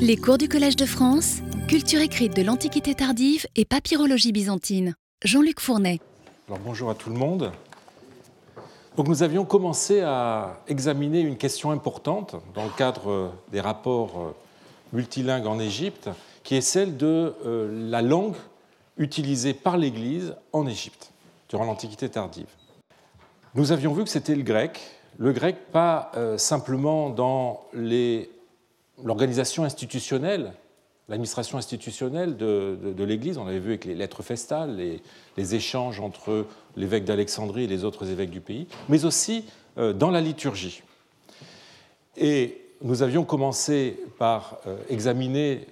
Les cours du Collège de France, culture écrite de l'Antiquité tardive et papyrologie byzantine. Jean-Luc Fournet. Bonjour à tout le monde. Donc nous avions commencé à examiner une question importante dans le cadre des rapports multilingues en Égypte, qui est celle de euh, la langue utilisée par l'Église en Égypte durant l'Antiquité tardive. Nous avions vu que c'était le grec, le grec pas euh, simplement dans l'organisation institutionnelle, l'administration institutionnelle de, l'Église, on avait vu avec les lettres festales, les, échanges entre l'évêque d'Alexandrie et les autres évêques du pays, mais aussi euh, dans la liturgie. Et nous avions commencé par euh, examiner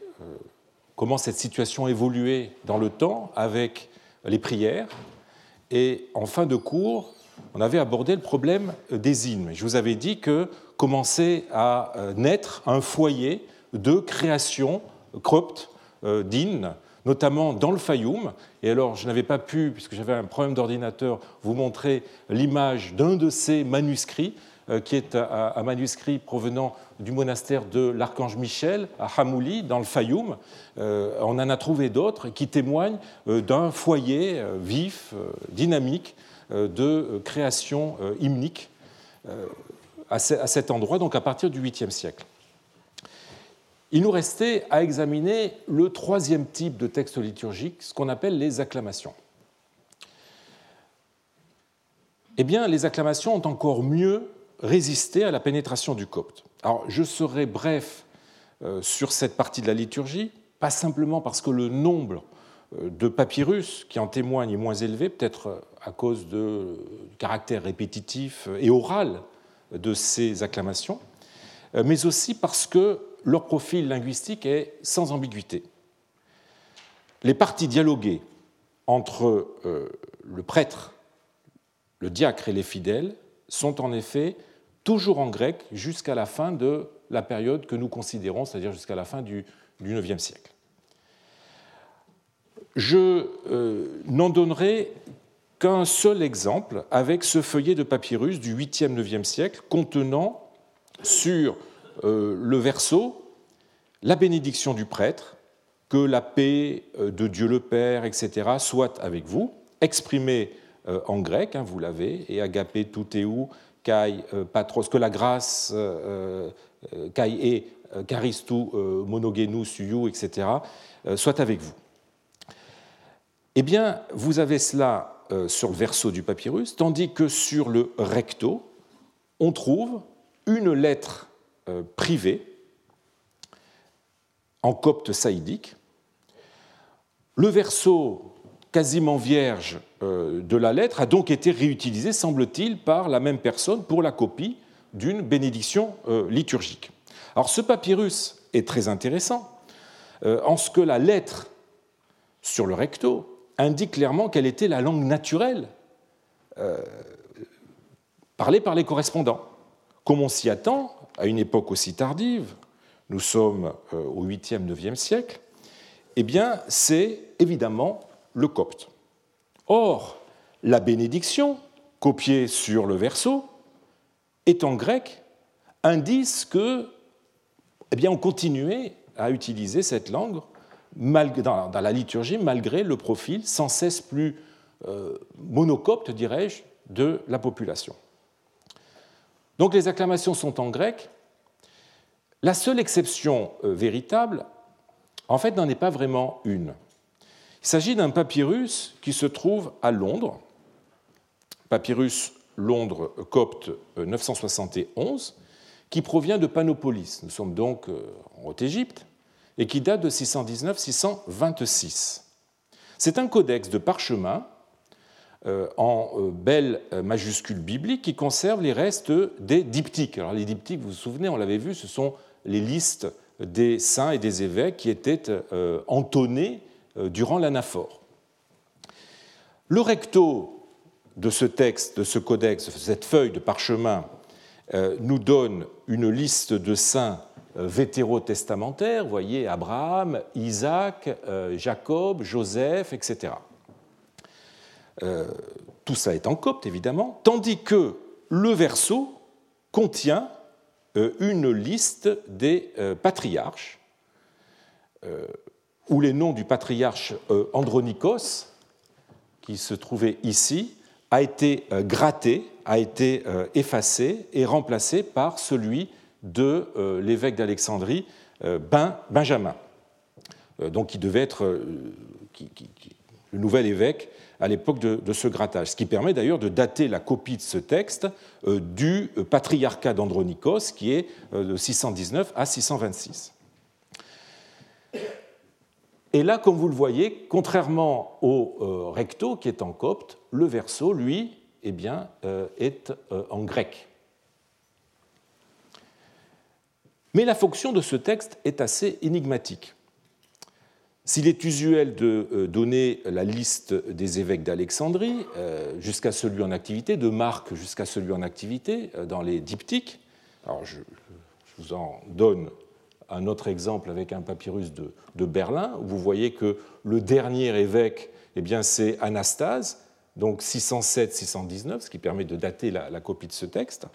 comment cette situation évoluait dans le temps avec les prières, et en fin de cours, on avait abordé le problème des hymnes. Je vous avais dit que commençait à euh, naître un foyer de création copte euh, d'hymnes, notamment dans le Fayoum. Et alors, je n'avais pas pu, puisque j'avais un problème d'ordinateur, vous montrer l'image d'un de ces manuscrits, euh, qui est un manuscrit provenant du monastère de l'Archange Michel à Hamouli, dans le Fayoum. On en a trouvé d'autres qui témoignent d'un foyer vif, dynamique, de création hymnique à cet endroit, donc à partir du 8e siècle. Il nous restait à examiner le troisième type de texte liturgique, ce qu'on appelle les acclamations. Eh bien, les acclamations ont encore mieux résisté à la pénétration du copte. Alors, je serai bref sur cette partie de la liturgie, pas simplement parce que le nombre de papyrus qui en témoignent est moins élevé, peut-être à cause du caractère répétitif et oral de ces acclamations, mais aussi parce que leur profil linguistique est sans ambiguïté. Les parties dialoguées entre euh, le prêtre, le diacre et les fidèles sont en effet toujours en grec jusqu'à la fin de la période que nous considérons, c'est-à-dire jusqu'à la fin du IXe siècle. Je euh, n'en donnerai qu'un seul exemple avec ce feuillet de papyrus du 8e, 9e siècle contenant sur euh, le verso la bénédiction du prêtre, que la paix euh, de Dieu le Père, etc., soit avec vous, exprimée euh, en grec, hein, vous l'avez, et agapé tout kai patros, que la grâce kai et charistou monogenous suyu, etc., soit avec vous. Eh bien, vous avez cela euh, sur le verso du papyrus, tandis que sur le recto, on trouve une lettre euh, privée en copte saïdique. Le verso quasiment vierge euh, de la lettre a donc été réutilisé, semble-t-il, par la même personne pour la copie d'une bénédiction liturgique. Alors ce papyrus est très intéressant en ce que la lettre sur le recto indique clairement quelle était la langue naturelle euh, parlée par les correspondants. Comme on s'y attend, à une époque aussi tardive, nous sommes euh, au 8e, 9e siècle, eh bien, c'est évidemment le copte. Or, la bénédiction, copiée sur le verso, est en grec, indice que, eh bien, on continuait à utiliser cette langue dans, la liturgie, malgré le profil sans cesse plus euh, monocopte, dirais-je, de la population. Donc les acclamations sont en grec. La seule exception euh, véritable, en fait, n'en est pas vraiment une. Il s'agit d'un papyrus qui se trouve à Londres, papyrus Londres copte 971, euh, qui provient de Panopolis. Nous sommes donc en Haute-Égypte et qui date de 619-626. C'est un codex de parchemin euh, en euh, belles euh, majuscules bibliques qui conserve les restes des diptyques. Alors les diptyques, vous vous souvenez, on l'avait vu, ce sont les listes des saints et des évêques qui étaient entonnés durant l'anaphore. Le recto de ce texte, de ce codex, cette feuille de parchemin, nous donne une liste de saints vétérotestamentaires, vous voyez Abraham, Isaac, euh, Jacob, Joseph, etc. Euh, tout ça est en copte, évidemment, tandis que le verso contient une liste des patriarches où les noms du patriarche Andronikos, qui se trouvait ici, a été gratté, a été effacé et remplacé par celui de l'évêque d'Alexandrie, ben, Benjamin. Donc, qui devait être le nouvel évêque à l'époque de, ce grattage, ce qui permet d'ailleurs de dater la copie de ce texte euh, du patriarcat d'Andronikos, qui est euh, de 619 à 626. Et là, comme vous le voyez, contrairement au euh, recto qui est en copte, le verso, lui, eh bien, est en grec. Mais la fonction de ce texte est assez énigmatique. S'il est usuel de euh, donner la liste des évêques d'Alexandrie euh, jusqu'à celui en activité, de Marc jusqu'à celui en activité euh, dans les diptyques, alors je, vous en donne un autre exemple avec un papyrus de, Berlin, où vous voyez que le dernier évêque, eh bien, c'est Anastase, donc 607-619, ce qui permet de dater la, la, copie de ce texte.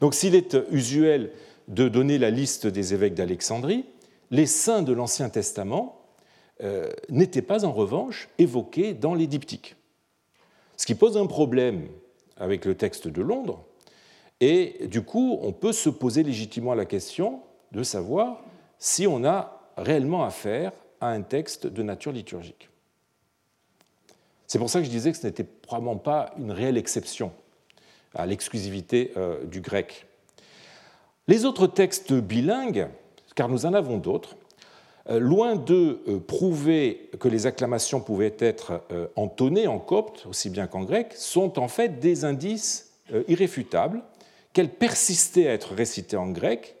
Donc s'il est usuel de donner la liste des évêques d'Alexandrie, les saints de l'Ancien Testament euh, n'était pas en revanche évoqué dans les diptyques. Ce qui pose un problème avec le texte de Londres, et du coup, on peut se poser légitimement la question de savoir si on a réellement affaire à un texte de nature liturgique. C'est pour ça que je disais que ce n'était probablement pas une réelle exception à l'exclusivité euh, du grec. Les autres textes bilingues, car nous en avons d'autres, euh, loin de euh, prouver que les acclamations pouvaient être euh, entonnées en copte, aussi bien qu'en grec, sont en fait des indices irréfutables qu'elles persistaient à être récitées en grec,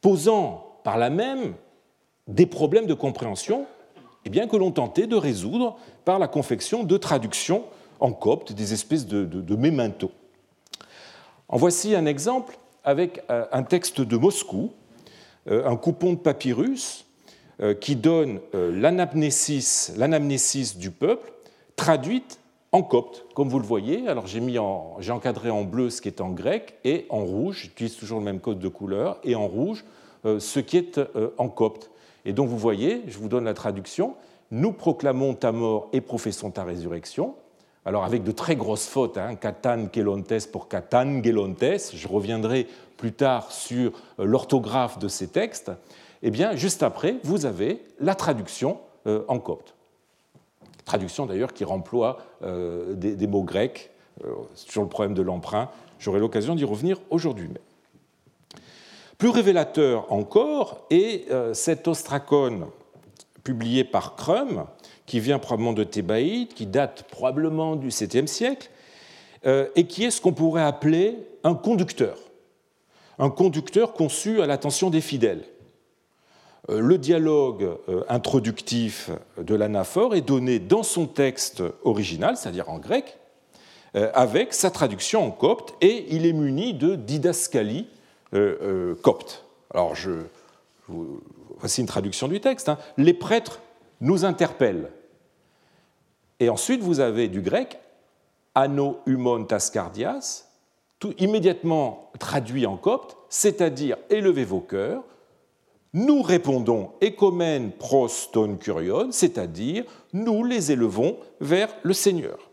posant par là même des problèmes de compréhension et bien que l'on tentait de résoudre par la confection de traductions en copte, des espèces de, de, En voici un exemple avec un texte de Moscou, un coupon de papyrus euh, qui donne euh, l'anamnésis du peuple traduite en copte, comme vous le voyez. Alors j'ai encadré en bleu ce qui est en grec et en rouge, j'utilise toujours le même code de couleur, et en rouge euh, ce qui est en copte. Et donc vous voyez, je vous donne la traduction. Nous proclamons ta mort et professons ta résurrection. Alors avec de très grosses fautes, hein, katan kelontes pour katan gelontes, je reviendrai plus tard sur l'orthographe de ces textes eh bien, juste après, vous avez la traduction euh, en copte. Traduction d'ailleurs qui remploie euh, des, mots grecs euh, sur le problème de l'emprunt. J'aurai l'occasion d'y revenir aujourd'hui Plus révélateur encore est cet ostracone publié par Crum, qui vient probablement de Thébaïde, qui date probablement du 7e siècle, et qui est ce qu'on pourrait appeler un conducteur. Un conducteur conçu à l'attention des fidèles. Euh, le dialogue euh, introductif de l'anaphore est donné dans son texte original, c'est-à-dire en grec, euh, avec sa traduction en copte, et il est muni de didascalie copte. Alors, je, voici une traduction du texte. Hein. Les prêtres nous interpellent. Et ensuite, vous avez du grec ano humon tascardias, tout immédiatement traduit en copte, c'est-à-dire élevez vos cœurs, nous répondons ecomen pros ton curion, c'est-à-dire nous les élevons vers le Seigneur.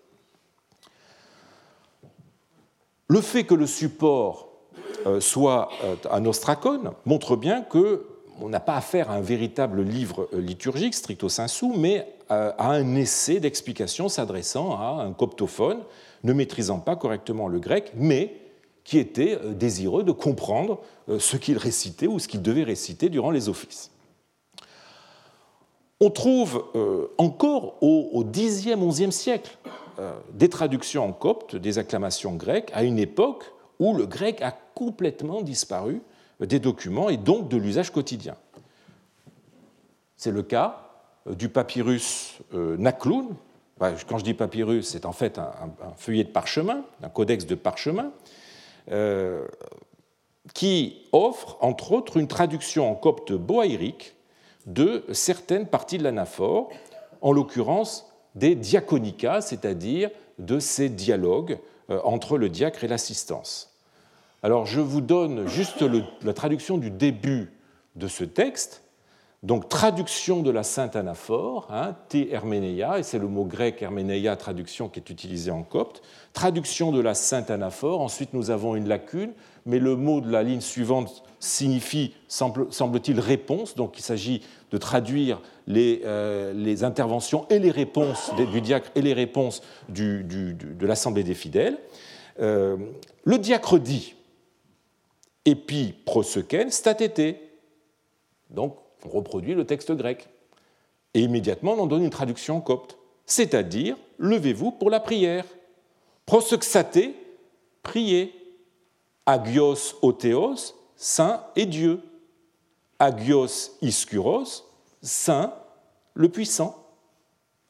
Le fait que le support euh, soit euh, un ostracone montre bien que on n'a pas affaire à un véritable livre euh, liturgique stricto sensu, mais à un essai d'explication s'adressant à un coptophone ne maîtrisant pas correctement le grec, mais qui était euh, désireux de comprendre euh, ce qu'il récitait ou ce qu'il devait réciter durant les offices. On trouve euh, encore au Xe, XIe siècle des traductions en copte des acclamations grecques à une époque où le grec a complètement disparu des documents et donc de l'usage quotidien. C'est le cas du papyrus Nakloun. Quand je dis papyrus, c'est en fait un feuillet de parchemin, un codex de parchemin, euh, qui offre, entre autres, une traduction en copte boaïrique de certaines parties de l'anaphore, en l'occurrence des diaconicas, c'est-à-dire de ces dialogues euh, entre le diacre et l'assistance. Alors je vous donne juste la traduction du début de ce texte. Donc traduction de la sainte anaphore, hein, T herménéia, et c'est le mot grec herménéia, traduction qui est utilisé en copte. Traduction de la sainte anaphore, ensuite nous avons une lacune, mais le mot de la ligne suivante signifie, semble-t-il, réponse, donc il s'agit de traduire les, euh, interventions et les réponses du diacre et les réponses de l'Assemblée des fidèles. Euh, le diacre dit, epi proseken statété. Donc on reproduit le texte grec. Et immédiatement, on en donne une traduction copte, c'est-à-dire levez-vous pour la prière. Prosexate, priez. Agios otheos, saint et Dieu. Agios iskuros, saint, le puissant.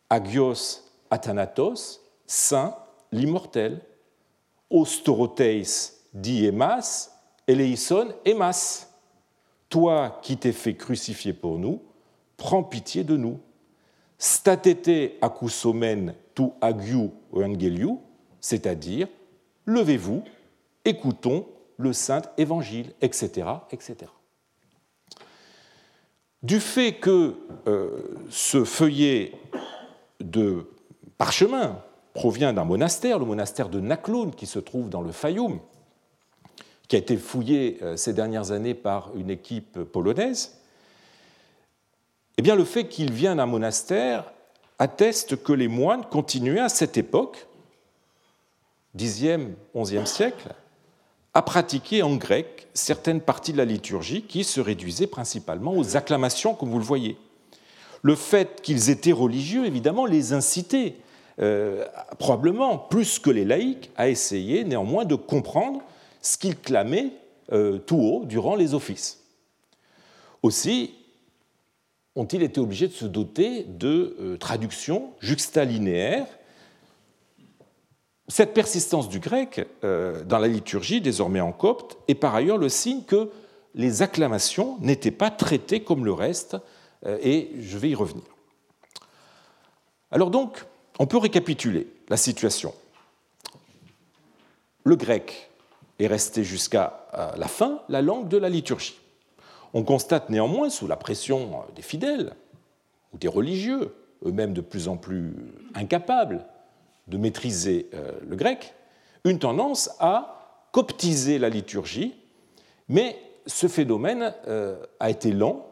Agios athanatos, saint, l'immortel. Ostoroteis diemas, eleison emas toi qui t'es fait crucifier pour nous, prends pitié de nous. Statete akusomen tu agiu evangeliu, c'est-à-dire, levez-vous, écoutons le saint évangile, etc., etc. Du fait que euh, ce feuillet de parchemin provient d'un monastère, le monastère de Nakloun, qui se trouve dans le Fayoum, qui a été fouillé euh, ces dernières années par une équipe polonaise, eh bien, le fait qu'il vienne d'un monastère atteste que les moines continuaient à cette époque, 10e, 11e siècle, à pratiquer en grec certaines parties de la liturgie qui se réduisaient principalement aux acclamations, comme vous le voyez. Le fait qu'ils étaient religieux, évidemment, les incitait, euh, probablement plus que les laïcs, à essayer néanmoins de comprendre ce qu'ils clamaient euh, tout haut durant les offices. Aussi, ont-ils été obligés de se doter de euh, traductions juxtalinéaires? Cette persistance du grec euh, dans la liturgie, désormais en copte, est par ailleurs le signe que les acclamations n'étaient pas traitées comme le reste, et je vais y revenir. Alors donc, on peut récapituler la situation. Le grec est restée jusqu'à euh, la fin la langue de la liturgie. On constate néanmoins, sous la pression euh, des fidèles ou des religieux, eux-mêmes de plus en plus incapables de maîtriser euh, le grec, une tendance à coptiser la liturgie, mais ce phénomène a été lent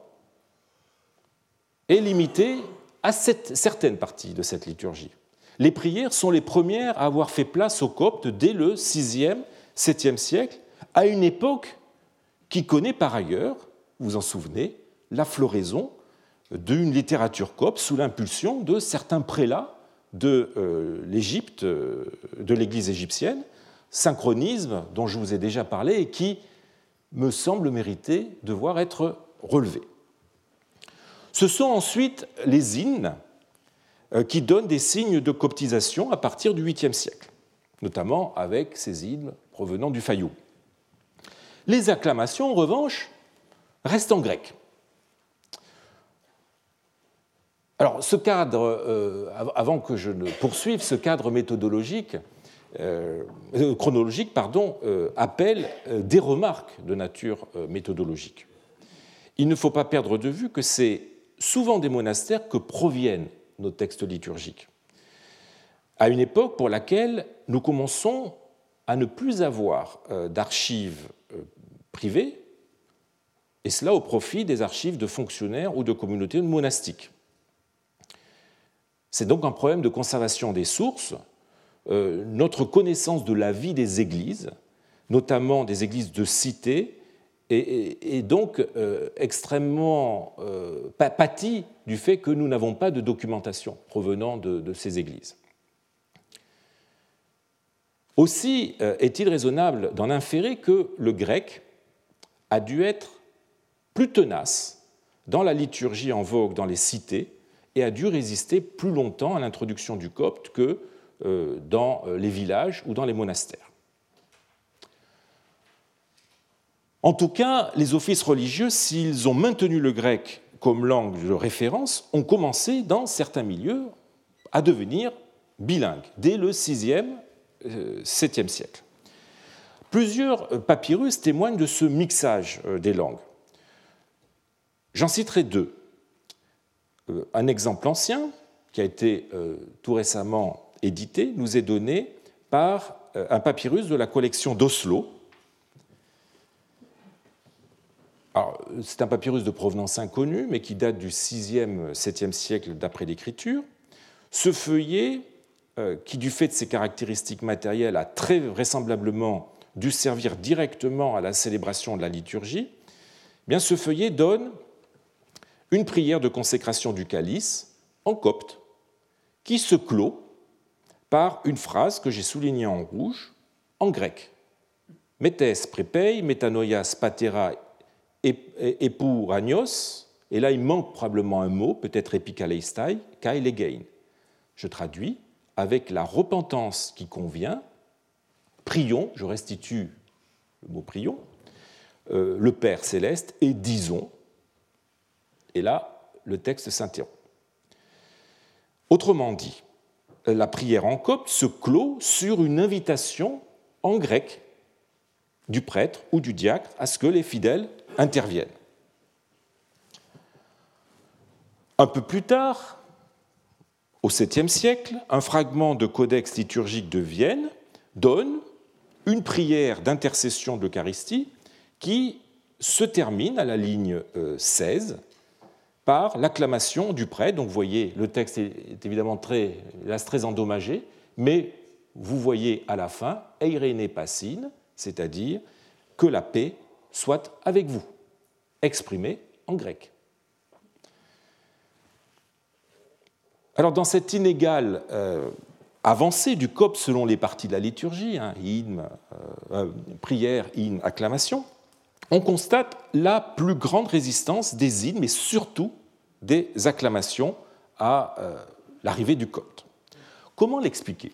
et limité à certaines parties de cette liturgie. Les prières sont les premières à avoir fait place aux coptes dès le 6e 7e siècle, à une époque qui connaît par ailleurs, vous en souvenez, la floraison d'une littérature copte sous l'impulsion de certains prélats de euh, l'Égypte, euh, de l'Église égyptienne, synchronisme dont je vous ai déjà parlé et qui me semble mériter devoir être relevé. Ce sont ensuite les hymnes euh, qui donnent des signes de coptisation à partir du 8e siècle, notamment avec ces hymnes provenant du Fayou. Les acclamations, en revanche, restent en grec. Alors, ce cadre, euh, avant que je ne poursuive, ce cadre méthodologique, euh, euh, chronologique, pardon, appelle des remarques de nature méthodologique. Il ne faut pas perdre de vue que c'est souvent des monastères que proviennent nos textes liturgiques, à une époque pour laquelle nous commençons à ne plus avoir euh, d'archives euh, privées, et cela au profit des archives de fonctionnaires ou de communautés monastiques. C'est donc un problème de conservation des sources. Euh, notre connaissance de la vie des églises, notamment des églises de cité, est, donc extrêmement pâtie du fait que nous n'avons pas de documentation provenant de ces églises. Aussi euh, est-il raisonnable d'en inférer que le grec a dû être plus tenace dans la liturgie en vogue dans les cités et a dû résister plus longtemps à l'introduction du copte que euh, dans euh, les villages ou dans les monastères. En tout cas, les offices religieux, s'ils ont maintenu le grec comme langue de référence, ont commencé dans certains milieux à devenir bilingues dès le 6e 7e euh, siècle. Plusieurs euh, papyrus témoignent de ce mixage euh, des langues. J'en citerai deux. un exemple ancien, qui a été tout récemment édité, nous est donné par un papyrus de la collection d'Oslo. C'est un papyrus de provenance inconnue, mais qui date du 6e, 7e siècle d'après l'écriture. Ce feuillet, qui du fait de ses caractéristiques matérielles a très vraisemblablement dû servir directement à la célébration de la liturgie, eh bien ce feuillet donne une prière de consécration du calice en copte qui se clôt par une phrase que j'ai soulignée en rouge en grec. Metes prepei, metanoias patera epuranios, et là il manque probablement un mot, peut-être epikaleistai, kai Je traduis avec la repentance qui convient, prions, je restitue le mot prions, euh, le Père céleste, et disons. Et là, le texte s'interrompt. Autrement dit, la prière en copte se clôt sur une invitation en grec du prêtre ou du diacre à ce que les fidèles interviennent. Un peu plus tard, au 7e siècle, un fragment de codex liturgique de Vienne donne une prière d'intercession de l'Eucharistie qui se termine à la ligne 16 euh, par l'acclamation du prêtre. Donc vous voyez, le texte est évidemment très, très endommagé, mais vous voyez à la fin Eirene Passine, c'est-à-dire que la paix soit avec vous, exprimé en grec. Alors dans cette inégale euh, avancée du COP selon les parties de la liturgie, hein, hymne, euh, euh, prière, hymne, acclamation, on constate la plus grande résistance des hymnes, mais surtout des acclamations à l'arrivée du copte. Comment l'expliquer?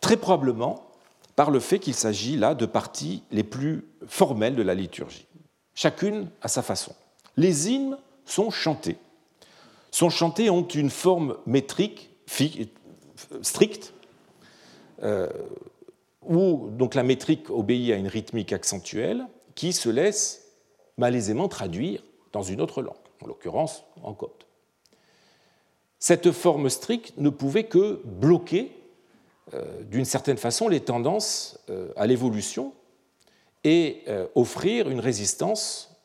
Très probablement par le fait qu'il s'agit là de parties les plus formelles de la liturgie, chacune à sa façon. Les hymnes sont chantés. Sont chantés ont une forme métrique stricte, euh, où donc la métrique obéit à une rythmique accentuelle qui se laisse malaisément traduire dans une autre langue, en l'occurrence en copte. Cette forme stricte ne pouvait que bloquer euh, d'une certaine façon les tendances euh, à l'évolution et offrir une résistance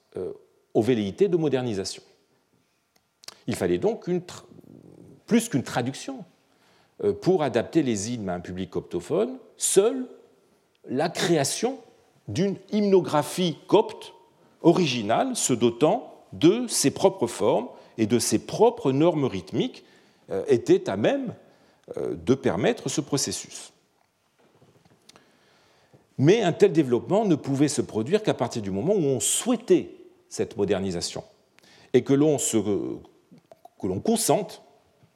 aux velléités de modernisation. Il fallait donc plus qu'une traduction pour adapter les hymnes à un public coptophone, seule la création d'une hymnographie copte originale se dotant de ses propres formes et de ses propres normes rythmiques euh, était à même euh, de permettre ce processus. Mais un tel développement ne pouvait se produire qu'à partir du moment où on souhaitait cette modernisation et que l'on consente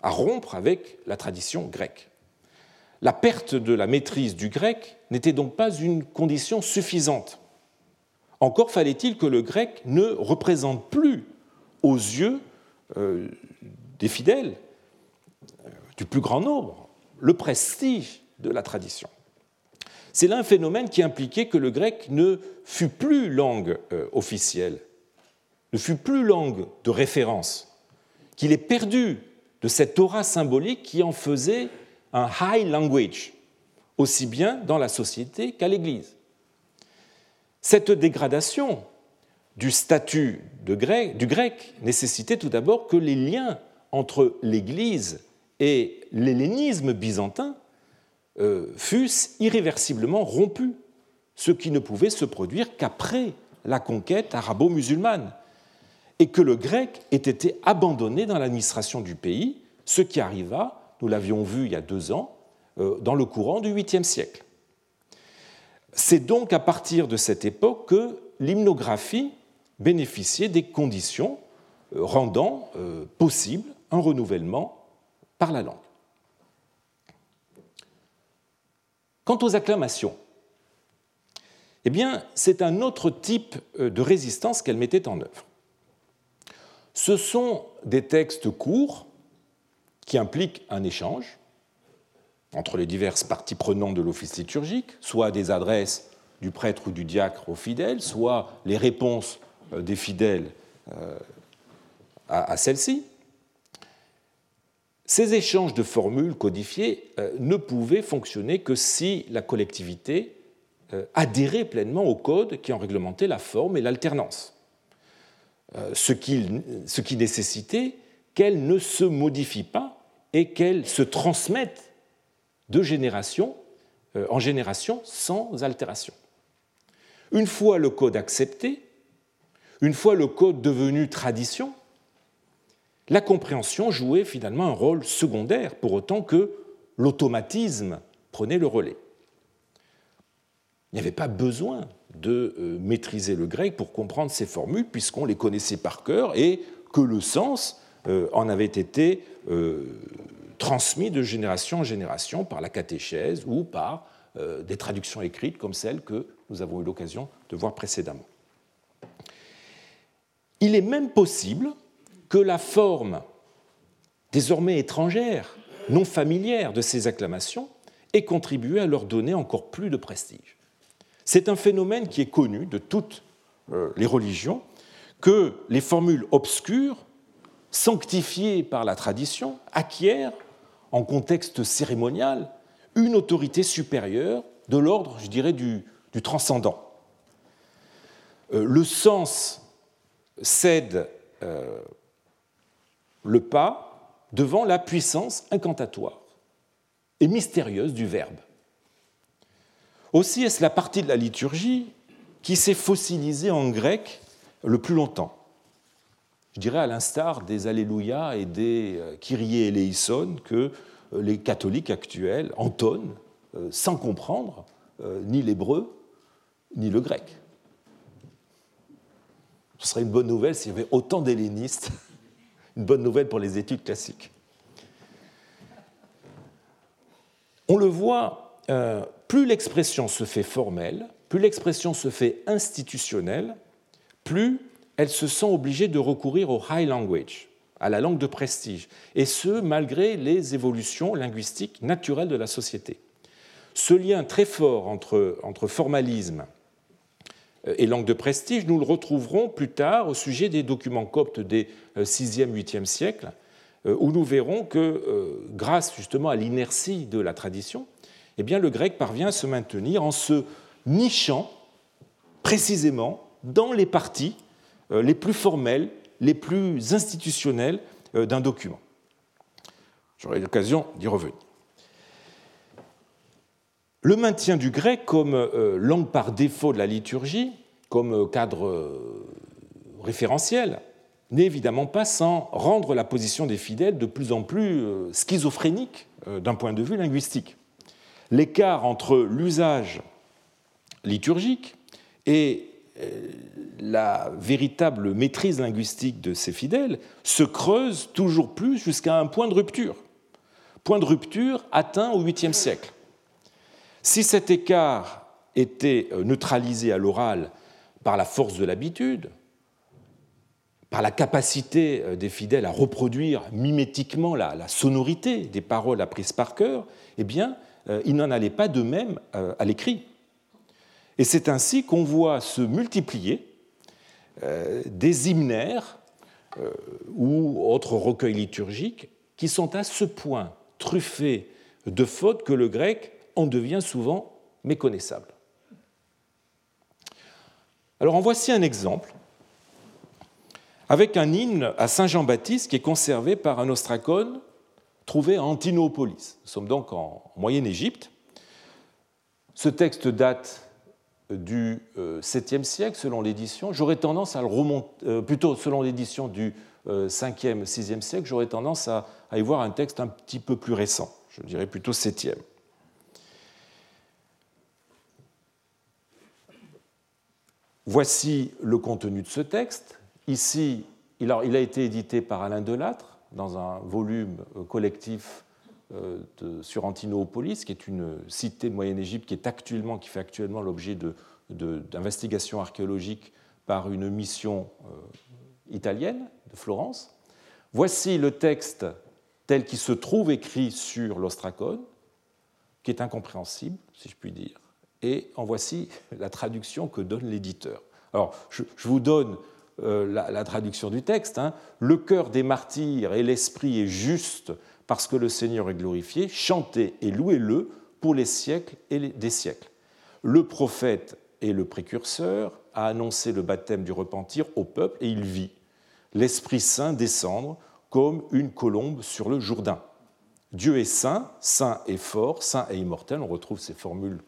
à rompre avec la tradition grecque. La perte de la maîtrise du grec n'était donc pas une condition suffisante. Encore fallait-il que le grec ne représente plus aux yeux euh, des fidèles, euh, du plus grand nombre, le prestige de la tradition. C'est là un phénomène qui impliquait que le grec ne fut plus langue euh, officielle, ne fut plus langue de référence, qu'il ait perdu de cette aura symbolique qui en faisait un high language, aussi bien dans la société qu'à l'Église. Cette dégradation du statut du grec nécessitait tout d'abord que les liens entre l'Église et l'hellénisme byzantin euh, fussent irréversiblement rompus, ce qui ne pouvait se produire qu'après la conquête arabo-musulmane, et que le grec ait été abandonné dans l'administration du pays, ce qui arriva nous l'avions vu il y a deux ans, euh, dans le courant du 8e siècle. C'est donc à partir de cette époque que l'hymnographie bénéficiait des conditions euh, rendant euh, possible un renouvellement par la langue. Quant aux acclamations, eh c'est un autre type de résistance qu'elle mettait en œuvre. Ce sont des textes courts qui implique un échange entre les diverses parties prenantes de l'office liturgique, soit des adresses du prêtre ou du diacre aux fidèles, soit les réponses euh, des fidèles euh, à, celle-ci, ces échanges de formules codifiées euh, ne pouvaient fonctionner que si la collectivité adhérait pleinement au code qui en réglementait la forme et l'alternance, euh, ce qui nécessitait qu'elle ne se modifie pas et qu'elle se transmette de génération en génération sans altération. Une fois le code accepté, une fois le code devenu tradition, la compréhension jouait finalement un rôle secondaire, pour autant que l'automatisme prenait le relais. Il n'y avait pas besoin de euh, maîtriser le grec pour comprendre ces formules, puisqu'on les connaissait par cœur et que le sens euh, en avait été euh, transmis de génération en génération par la catéchèse ou par des traductions écrites comme celles que nous avons eu l'occasion de voir précédemment. Il est même possible que la forme désormais étrangère, non familière de ces acclamations, ait contribué à leur donner encore plus de prestige. C'est un phénomène qui est connu de toutes euh, les religions, que les formules obscures, sanctifiées par la tradition, acquièrent, en contexte cérémonial, une autorité supérieure de l'ordre, je dirais, du, transcendant. Euh, le sens cède euh, le pas devant la puissance incantatoire et mystérieuse du Verbe. Aussi est-ce la partie de la liturgie qui s'est fossilisée en grec le plus longtemps? Je dirais à l'instar des Alléluia et des euh, Kyrie eleison que euh, les catholiques actuels entonnent sans comprendre ni l'hébreu ni le grec. Ce serait une bonne nouvelle s'il y avait autant d'hellénistes une bonne nouvelle pour les études classiques. On le voit, euh, plus l'expression se fait formelle, plus l'expression se fait institutionnelle, plus elles se sont obligées de recourir au high language, à la langue de prestige, et ce, malgré les évolutions linguistiques naturelles de la société. Ce lien très fort entre, formalisme et langue de prestige, nous le retrouverons plus tard au sujet des documents coptes des 6e, 8e siècles, euh, où nous verrons que, euh, grâce justement à l'inertie de la tradition, eh le grec parvient à se maintenir en se nichant précisément dans les parties euh, les plus formelles, les plus institutionnelles d'un document. J'aurai l'occasion d'y revenir. Le maintien du grec comme langue par défaut de la liturgie, comme cadre référentiel, n'est évidemment pas sans rendre la position des fidèles de plus en plus euh, schizophrénique euh, d'un point de vue linguistique. L'écart entre l'usage liturgique et euh, la véritable maîtrise linguistique de ces fidèles se creuse toujours plus jusqu'à un point de rupture. Point de rupture atteint au 8e siècle. Si cet écart était neutralisé à l'oral par la force de l'habitude, par la capacité euh, des fidèles à reproduire mimétiquement la, sonorité des paroles apprises par cœur, eh bien, euh, il n'en allait pas de même euh, à l'écrit. Et c'est ainsi qu'on voit se multiplier des hymnaires ou autres recueils liturgiques qui sont à ce point truffés de fautes que le grec en devient souvent méconnaissable. Alors en voici un exemple avec un hymne à Saint Jean-Baptiste qui est conservé par un ostracone trouvé à Antinopolis. Nous sommes donc en Moyenne Égypte. Ce texte date du 7e euh, siècle selon l'édition. J'aurais tendance à le remonter, euh, plutôt selon l'édition du 5e, euh, 6e siècle, j'aurais tendance à, y voir un texte un petit peu plus récent, je dirais plutôt 7e. Voici le contenu de ce texte. Ici, il a, été édité par Alain Delattre dans un volume euh, collectif euh, sur Antinopolis, qui est une cité de Moyenne-Égypte qui, qui fait actuellement l'objet d'investigations archéologiques par une mission euh, italienne de Florence. Voici le texte tel qu'il se trouve écrit sur l'ostracone, qui est incompréhensible, si je puis dire, et en voici la traduction que donne l'éditeur. Alors, je, vous donne la, traduction du texte. Hein. Le cœur des martyrs et l'esprit est juste parce que le Seigneur est glorifié. Chantez et louez-le pour les siècles et des siècles. Le prophète est le précurseur, a annoncé le baptême du repentir au peuple et il vit l'Esprit Saint descendre comme une colombe sur le Jourdain. Dieu est saint, saint et fort, saint et immortel. On retrouve ces formules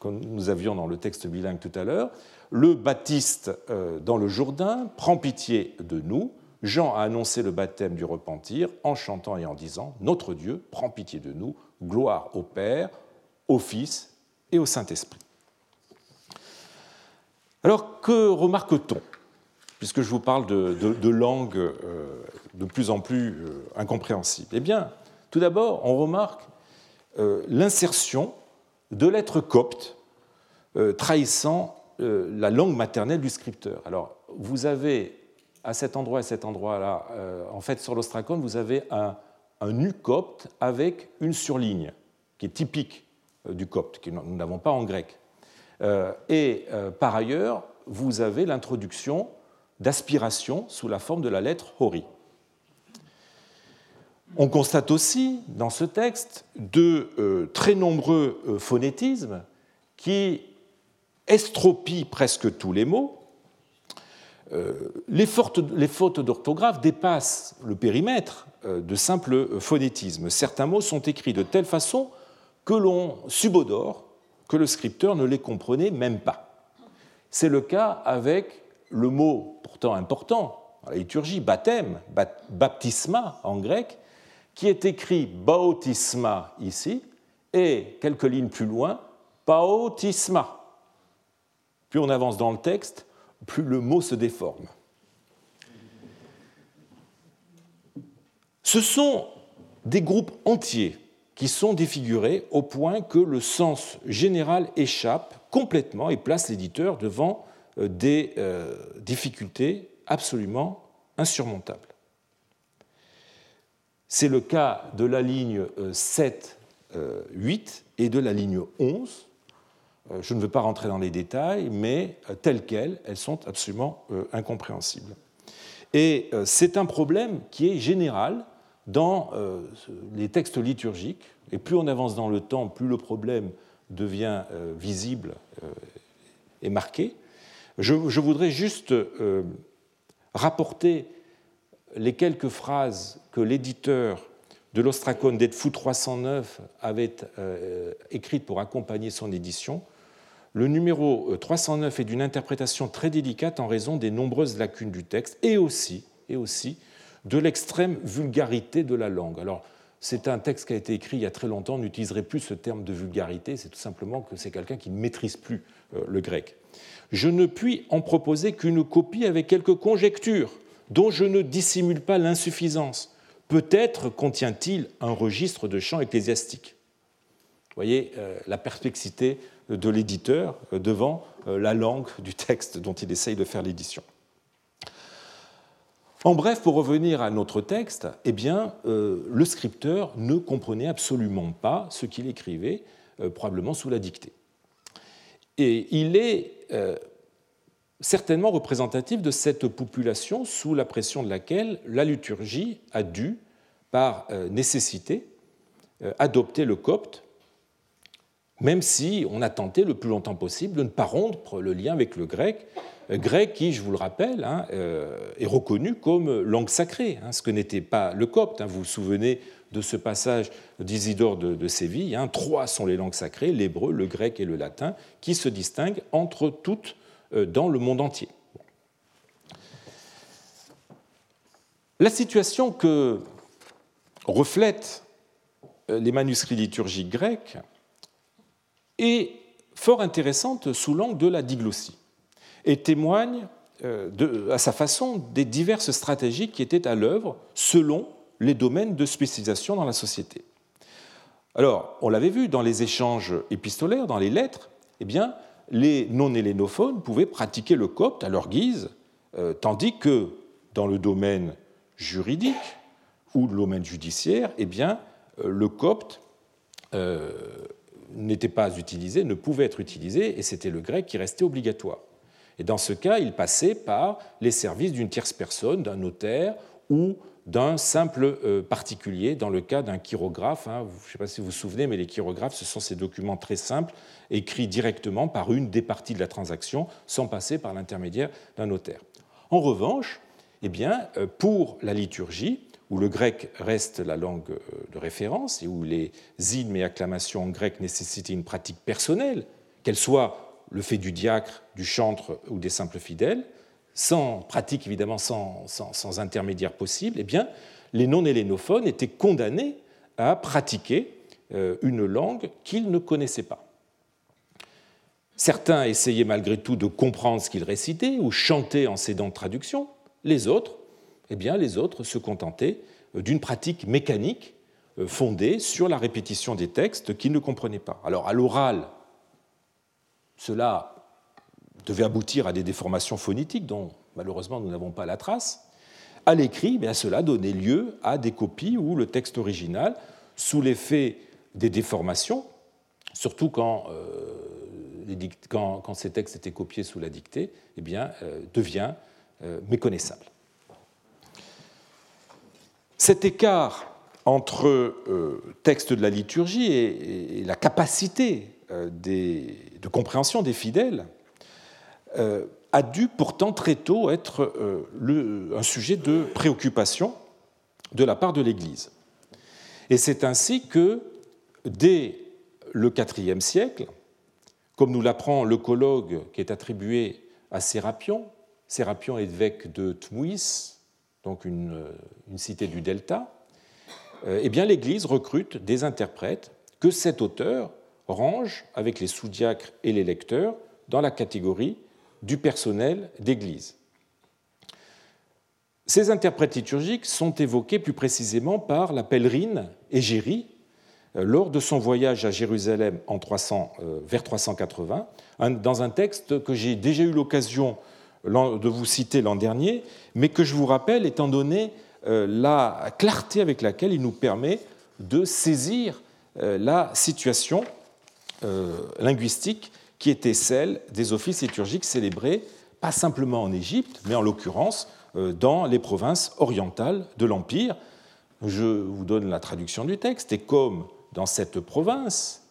que nous avions dans le texte bilingue tout à l'heure. Le baptiste euh, dans le Jourdain prend pitié de nous. Jean a annoncé le baptême du repentir en chantant et en disant Notre Dieu prend pitié de nous, gloire au Père, au Fils et au Saint-Esprit. Alors, que remarque-t-on? Puisque je vous parle de, langues euh, de plus en plus euh, incompréhensibles. Eh bien, tout d'abord, on remarque l'insertion de lettres coptes trahissant la langue maternelle du scripteur. Alors, vous avez à cet endroit et cet endroit-là, en fait, sur l'ostracone, vous avez un, un nu copte avec une surligne, qui est typique du copte, que nous n'avons pas en grec. Euh, et euh, par ailleurs, vous avez l'introduction d'aspiration sous la forme de la lettre hori. On constate aussi dans ce texte de euh, très nombreux phonétismes qui estropient presque tous les mots. les, fautes d'orthographe dépassent le périmètre de simples phonétismes. Certains mots sont écrits de telle façon que l'on subodore que le scripteur ne les comprenait même pas. C'est le cas avec le mot pourtant important la liturgie, baptême, baptisma en grec, qui est écrit bautisma ici, et quelques lignes plus loin, bautisma. Plus on avance dans le texte, plus le mot se déforme. Ce sont des groupes entiers qui sont défigurés au point que le sens général échappe complètement et place l'éditeur devant euh, des euh, difficultés absolument insurmontables. C'est le cas de la ligne 7, euh, 8 et de la ligne 11. Je ne veux pas rentrer dans les détails, mais telles quelles, elles sont absolument incompréhensibles. Et c'est un problème qui est général dans euh, les textes liturgiques, et plus on avance dans le temps, plus le problème devient euh, visible euh, et marqué. Je, voudrais juste rapporter les quelques phrases que l'éditeur de l'Ostracone d'Edfou 309 avait écrites pour accompagner son édition. Le numéro 309 est d'une interprétation très délicate en raison des nombreuses lacunes du texte et aussi, et aussi de l'extrême vulgarité de la langue. Alors, c'est un texte qui a été écrit il y a très longtemps, on n'utiliserait plus ce terme de vulgarité, c'est tout simplement que c'est quelqu'un qui ne maîtrise plus euh, le grec. Je ne puis en proposer qu'une copie avec quelques conjectures, dont je ne dissimule pas l'insuffisance. Peut-être contient-il un registre de chants ecclésiastiques. Vous voyez euh, la perplexité de l'éditeur euh, devant la langue du texte dont il essaye de faire l'édition. En bref, pour revenir à notre texte, eh bien, euh, le scripteur ne comprenait absolument pas ce qu'il écrivait, euh, probablement sous la dictée. Et il est euh, certainement représentatif de cette population sous la pression de laquelle la liturgie a dû, par nécessité, adopter le copte, même si on a tenté le plus longtemps possible de ne pas rompre le lien avec le grec, grec qui, je vous le rappelle, hein, euh, est reconnu comme langue sacrée, hein, ce que n'était pas le copte. Hein. Vous vous souvenez de ce passage d'Isidore de, Séville. Trois sont les langues sacrées, l'hébreu, le grec et le latin, qui se distinguent entre toutes euh, dans le monde entier. La situation que reflètent euh, les manuscrits liturgiques grecs est fort intéressante sous l'angle de la diglossie et témoigne euh, à sa façon des diverses stratégies qui étaient à l'œuvre selon les domaines de spécialisation dans la société. Alors, on l'avait vu dans les échanges épistolaires, dans les lettres, eh bien, les non-hélénophones pouvaient pratiquer le copte à leur guise, euh, tandis que dans le domaine juridique ou le domaine judiciaire, eh bien, euh, le copte n'était pas utilisé, ne pouvait être utilisé, et c'était le grec qui restait obligatoire. Et dans ce cas, il passait par les services d'une tierce personne, d'un notaire ou d'un simple euh, particulier dans le cas d'un chirographe. Hein. Je ne sais pas si vous vous souvenez, mais les chirographes, ce sont ces documents très simples écrits directement par une des parties de la transaction sans passer par l'intermédiaire d'un notaire. En revanche, eh bien, euh, pour la liturgie, où le grec reste la langue euh, de référence et où les hymnes et acclamations en grec nécessitaient une pratique personnelle, qu'elle soit le fait du diacre, du chantre ou des simples fidèles, sans pratique évidemment sans, sans, intermédiaire possible, eh bien, les non-hélénophones étaient condamnés à pratiquer euh, une langue qu'ils ne connaissaient pas. Certains essayaient malgré tout de comprendre ce qu'ils récitaient ou chantaient en s'aidant de traduction. Les autres, eh bien, les autres se contentaient euh, d'une pratique mécanique euh, fondée sur la répétition des textes qu'ils ne comprenaient pas. Alors, à l'oral, cela devait aboutir à des déformations phonetiques dont malheureusement nous n'avons pas la trace. À l'écrit, cela donnait lieu à des copies où le texte original, sous l'effet des déformations, surtout quand, euh, quand, quand, ces textes étaient copiés sous la dictée, eh bien, euh, devient euh, méconnaissable. Cet écart entre texte de la liturgie et, la capacité de compréhension des fidèles a dû pourtant très tôt être euh, un sujet de préoccupation de la part de l'Église. Et c'est ainsi que, dès le IVe siècle, comme nous l'apprend le qui est attribué à Sérapion, Sérapion est évêque de Tmouis, donc une, cité du Delta, euh, eh bien l'Église recrute des interprètes que cet auteur range avec les sous-diacres et les lecteurs dans la catégorie du personnel d'Église. Ces interprètes liturgiques sont évoqués plus précisément par la pèlerine Égérie euh, lors de son voyage à Jérusalem en 300, euh, vers 380, dans un texte que j'ai déjà eu l'occasion de vous citer l'an dernier, mais que je vous rappelle étant donné euh, la clarté avec laquelle il nous permet de saisir la situation linguistique qui était celle des offices liturgiques célébrés pas simplement en Égypte, mais en l'occurrence euh, dans les provinces orientales de l'Empire. Je vous donne la traduction du texte, et comme dans cette province,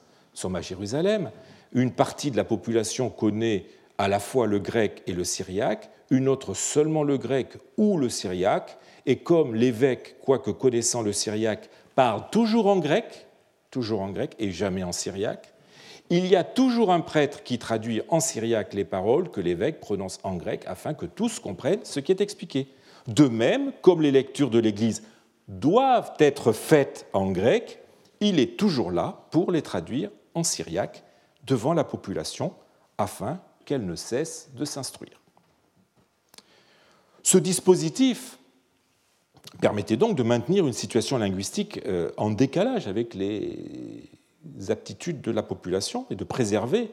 à Jérusalem, une partie de la population connaît à la fois le grec et le syriaque, une autre seulement le grec ou le syriaque, et comme l'évêque, quoique connaissant le syriaque, parle toujours en grec, toujours en grec et jamais en syriaque, il y a toujours un prêtre qui traduit en syriaque les paroles que l'évêque prononce en grec afin que tous comprennent ce qui est expliqué. De même, comme les lectures de l'Église doivent être faites en grec, il est toujours là pour les traduire en syriaque devant la population afin qu'elle ne cesse de s'instruire. Ce dispositif permettait donc de maintenir une situation linguistique euh, en décalage avec les aptitudes de la population et de préserver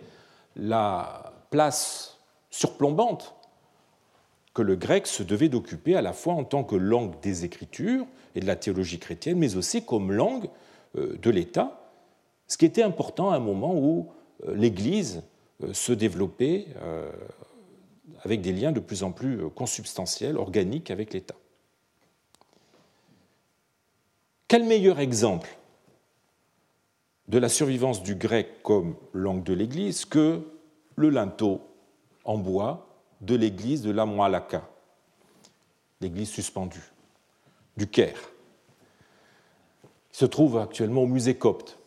la place surplombante que le grec se devait d'occuper à la fois en tant que langue des Écritures et de la théologie chrétienne, mais aussi comme langue euh, de l'État, ce qui était important à un moment où euh, l'Église euh, se développait avec des liens de plus en plus consubstantiels, organiques avec l'État. Quel meilleur exemple de la survivance du grec comme langue de l'Église que le linteau en bois de l'église de la Moalaka, l'église suspendue, du Caire, qui se trouve actuellement au musée copte.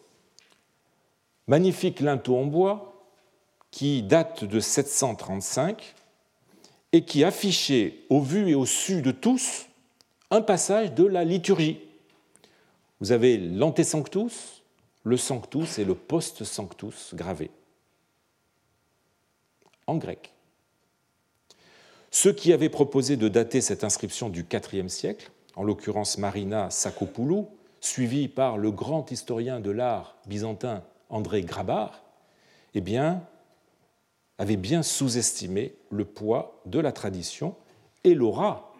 Magnifique linteau en bois qui date de 735 et qui affichait au vu et au su de tous un passage de la liturgie. Vous avez l'Antesanctus, le Sanctus et le Post Sanctus gravé en grec. Ceux qui avaient proposé de dater cette inscription du IVe siècle, en l'occurrence Marina Sakopoulou, suivi par le grand historien de l'art byzantin André Grabar, eh bien, avaient bien sous-estimé le poids de la tradition et l'aura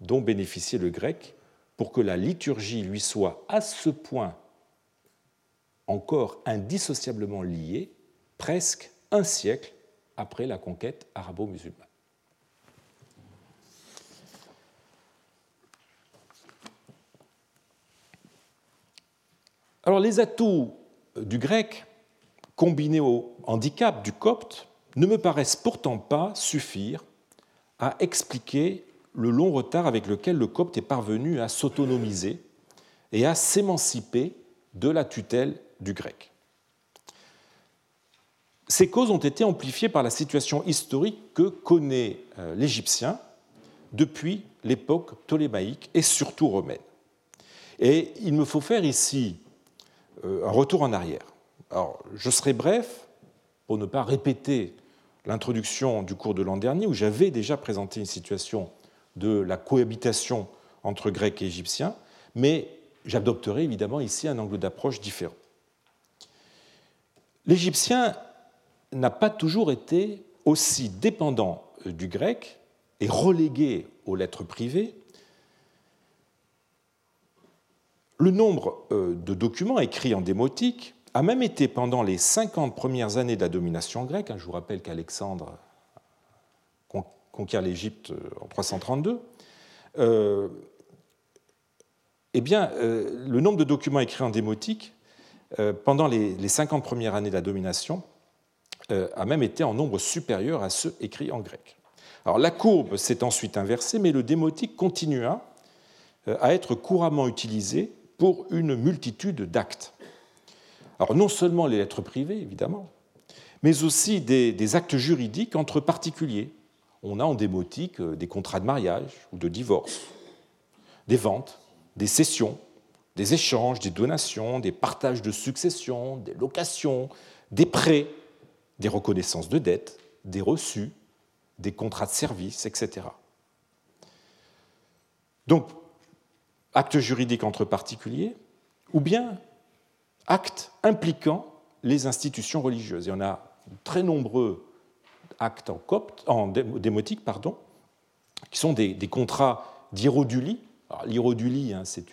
dont bénéficiait le grec pour que la liturgie lui soit à ce point encore indissociablement liés presque un siècle après la conquête arabo-musulmane. Alors les atouts du grec, combinés au handicap du copte, ne me paraissent pourtant pas suffire à expliquer le long retard avec lequel le copte est parvenu à s'autonomiser et à s'émanciper de la tutelle du grec. Ces causes ont été amplifiées par la situation historique que connaît euh, l'Égyptien depuis l'époque ptolémaïque et surtout romaine. Et il me faut faire ici euh, un retour en arrière. Alors, je serai bref pour ne pas répéter l'introduction du cours de l'an dernier où j'avais déjà présenté une situation de la cohabitation entre Grecs et Égyptiens, mais j'adopterai évidemment ici un angle d'approche différent. L'Égyptien n'a pas toujours été aussi dépendant euh, du grec et relégué aux lettres privées. Le nombre euh, de documents écrits en démotique a même été pendant les 50 premières années de la domination grecque, je vous rappelle qu'Alexandre conquiert l'Égypte euh, en 332, eh bien, le nombre de documents écrits en démotique pendant les 50 premières années de la domination euh, a même été en nombre supérieur à ceux écrits en grec. Alors la courbe s'est ensuite inversée, mais le démotique continua euh, à être couramment utilisé pour une multitude d'actes. Alors non seulement les lettres privées, évidemment, mais aussi des, actes juridiques entre particuliers. On a en démotique euh, des contrats de mariage ou de divorce, des ventes, des cessions, des échanges, des donations, des partages de succession, des locations, des prêts, des reconnaissances de dettes, des reçus, des contrats de service, etc. Donc, acte juridique entre particuliers, ou bien actes impliquant les institutions religieuses. Il y en a très nombreux actes en, copte, en démotique pardon, qui sont des, contrats d'irodulie. L'irodulie, hein, c'est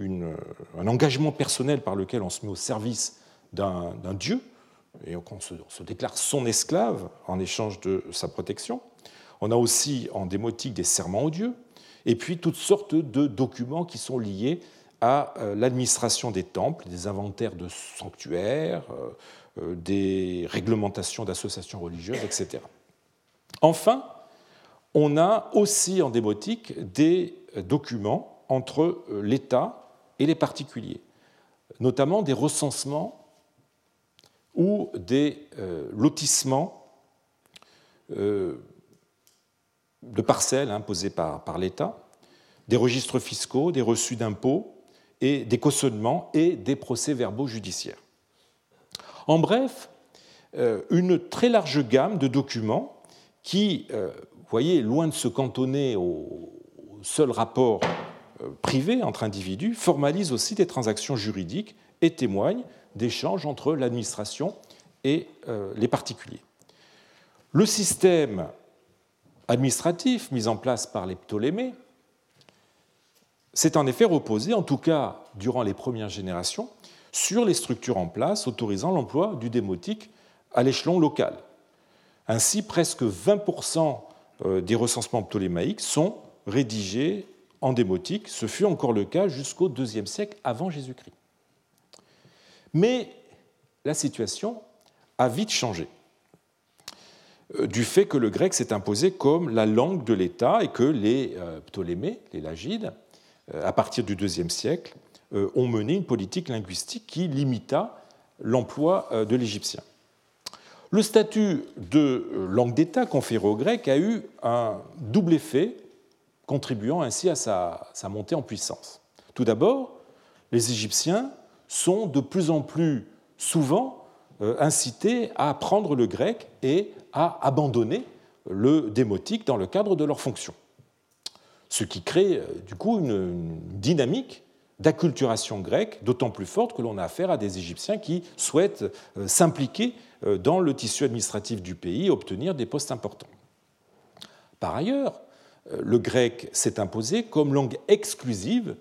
un engagement personnel par lequel on se met au service d'un dieu, et on se, déclare son esclave en échange de sa protection. On a aussi en démotique des serments aux dieux, et puis toutes sortes de documents qui sont liés à euh, l'administration des temples, des inventaires de sanctuaires, euh, euh, des réglementations d'associations religieuses, etc. Enfin, on a aussi en démotique des documents entre l'État et les particuliers, notamment des recensements ou des euh, lotissements euh, de parcelles imposées par, par l'État, des registres fiscaux, des reçus d'impôts, et des cautionnements et des procès-verbaux judiciaires. En bref, euh, une très large gamme de documents qui, vous voyez, loin de se cantonner au seul rapport privé entre individus, formalisent aussi des transactions juridiques et témoignent d'échange entre l'administration et euh, les particuliers. Le système administratif mis en place par les Ptolémées s'est en effet reposé, en tout cas durant les premières générations, sur les structures en place autorisant l'emploi du démotique à l'échelon local. Ainsi, presque 20% euh, des recensements ptolémaïques sont rédigés en démotique. Ce fut encore le cas jusqu'au IIe siècle avant Jésus-Christ. Mais la situation a vite changé euh, du fait que le grec s'est imposé comme la langue de l'État et que les euh, Ptolémées, les Lagides, euh, à partir du IIe siècle, ont mené une politique linguistique qui limita l'emploi de l'égyptien. Le statut de langue d'État conféré au grec a eu un double effet, contribuant ainsi à sa, montée en puissance. Tout d'abord, les Égyptiens sont de plus en plus souvent euh, incités à apprendre le grec et à abandonner le démotique dans le cadre de leurs fonctions. Ce qui crée euh, du coup une, dynamique d'acculturation grecque d'autant plus forte que l'on a affaire à des Égyptiens qui souhaitent euh, s'impliquer dans le tissu administratif du pays et obtenir des postes importants. Par ailleurs, le grec s'est imposé comme langue exclusive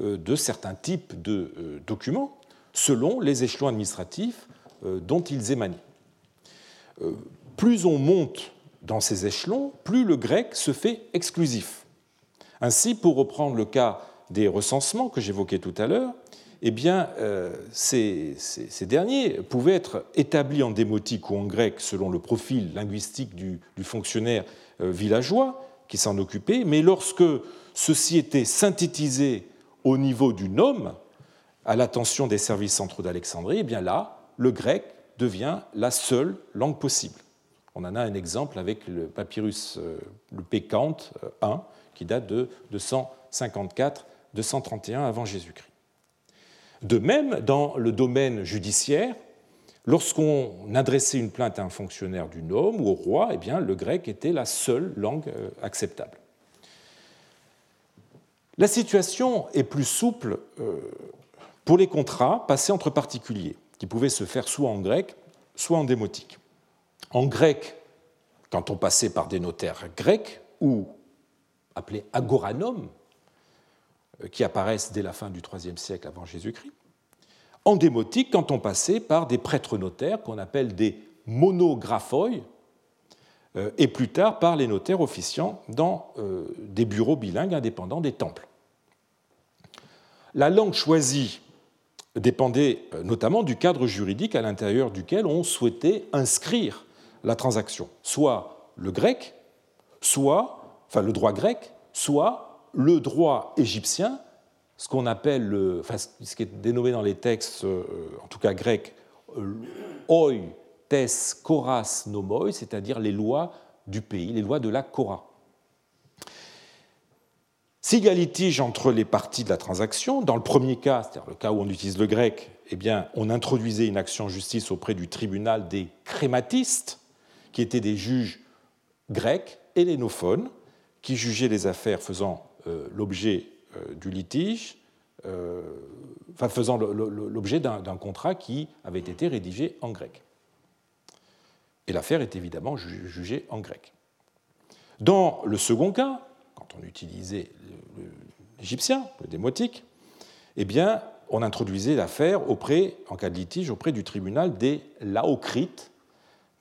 euh, de certains types de euh, documents selon les échelons administratifs euh, dont ils émanaient. plus on monte dans ces échelons, plus le grec se fait exclusif. Ainsi, pour reprendre le cas des recensements que j'évoquais tout à l'heure, eh ces, derniers pouvaient être établis en démotique ou en grec selon le profil linguistique du, fonctionnaire villageois qui s'en occupait, mais lorsque ceci était synthétisé au niveau du nom, à l'attention des services centraux d'Alexandrie, eh bien là, le grec devient la seule langue possible. On en a un exemple avec le papyrus, euh, le Pécante 1, qui date de 254-231 avant Jésus-Christ. De même, dans le domaine judiciaire, lorsqu'on adressait une plainte à un fonctionnaire du nome ou au roi, eh bien, le grec était la seule langue euh, acceptable. La situation est plus souple euh, pour les contrats passés entre particuliers, qui pouvaient se faire soit en grec, soit en démotique. En grec, quand on passait par des notaires grecs, ou appelés agoranom, euh, qui apparaissent dès la fin du IIIe siècle avant Jésus-Christ. En démotique, quand on passait par des prêtres notaires qu'on appelle des monographoi, euh, et plus tard par les notaires officiants dans euh, des bureaux bilingues indépendants des temples. La langue choisie dépendait notamment du cadre juridique à l'intérieur duquel on souhaitait inscrire la transaction, soit le grec, soit, enfin le droit grec, soit le droit égyptien, ce qu'on appelle, enfin, ce qui est dénommé dans les textes, euh, en tout cas grecs, euh, oi tes koras nomoi, c'est-à-dire les lois du pays, les lois de la Kora. S'il y a litige entre les parties de la transaction, dans le premier cas, c'est-à-dire le cas où on utilise le grec, eh bien, on introduisait une action justice auprès du tribunal des crématistes, qui étaient des juges grecs hellénophones, qui jugeaient les affaires faisant euh, l'objet du litige, euh, faisant l'objet d'un contrat qui avait été rédigé en grec. Et l'affaire est évidemment jugée en grec. Dans le second cas, quand on utilisait l'égyptien, le démotique, eh bien, on introduisait l'affaire auprès, en cas de litige, auprès du tribunal des laocrites,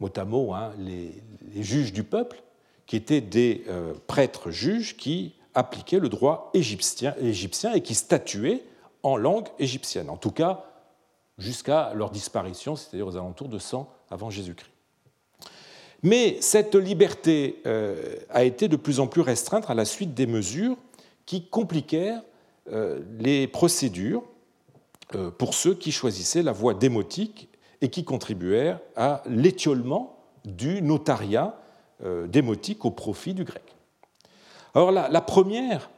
mot à mot, hein, les, juges du peuple, qui étaient des prêtres juges qui appliquaient le droit égyptien, et qui statuaient en langue égyptienne, en tout cas jusqu'à leur disparition, c'est-à-dire aux alentours de 100 avant Jésus-Christ. Mais cette liberté euh, a été de plus en plus restreinte à la suite des mesures qui compliquèrent euh, les procédures euh, pour ceux qui choisissaient la voie démotique et qui contribuèrent à l'étiolement du notariat démotique au profit du grec. Alors la, première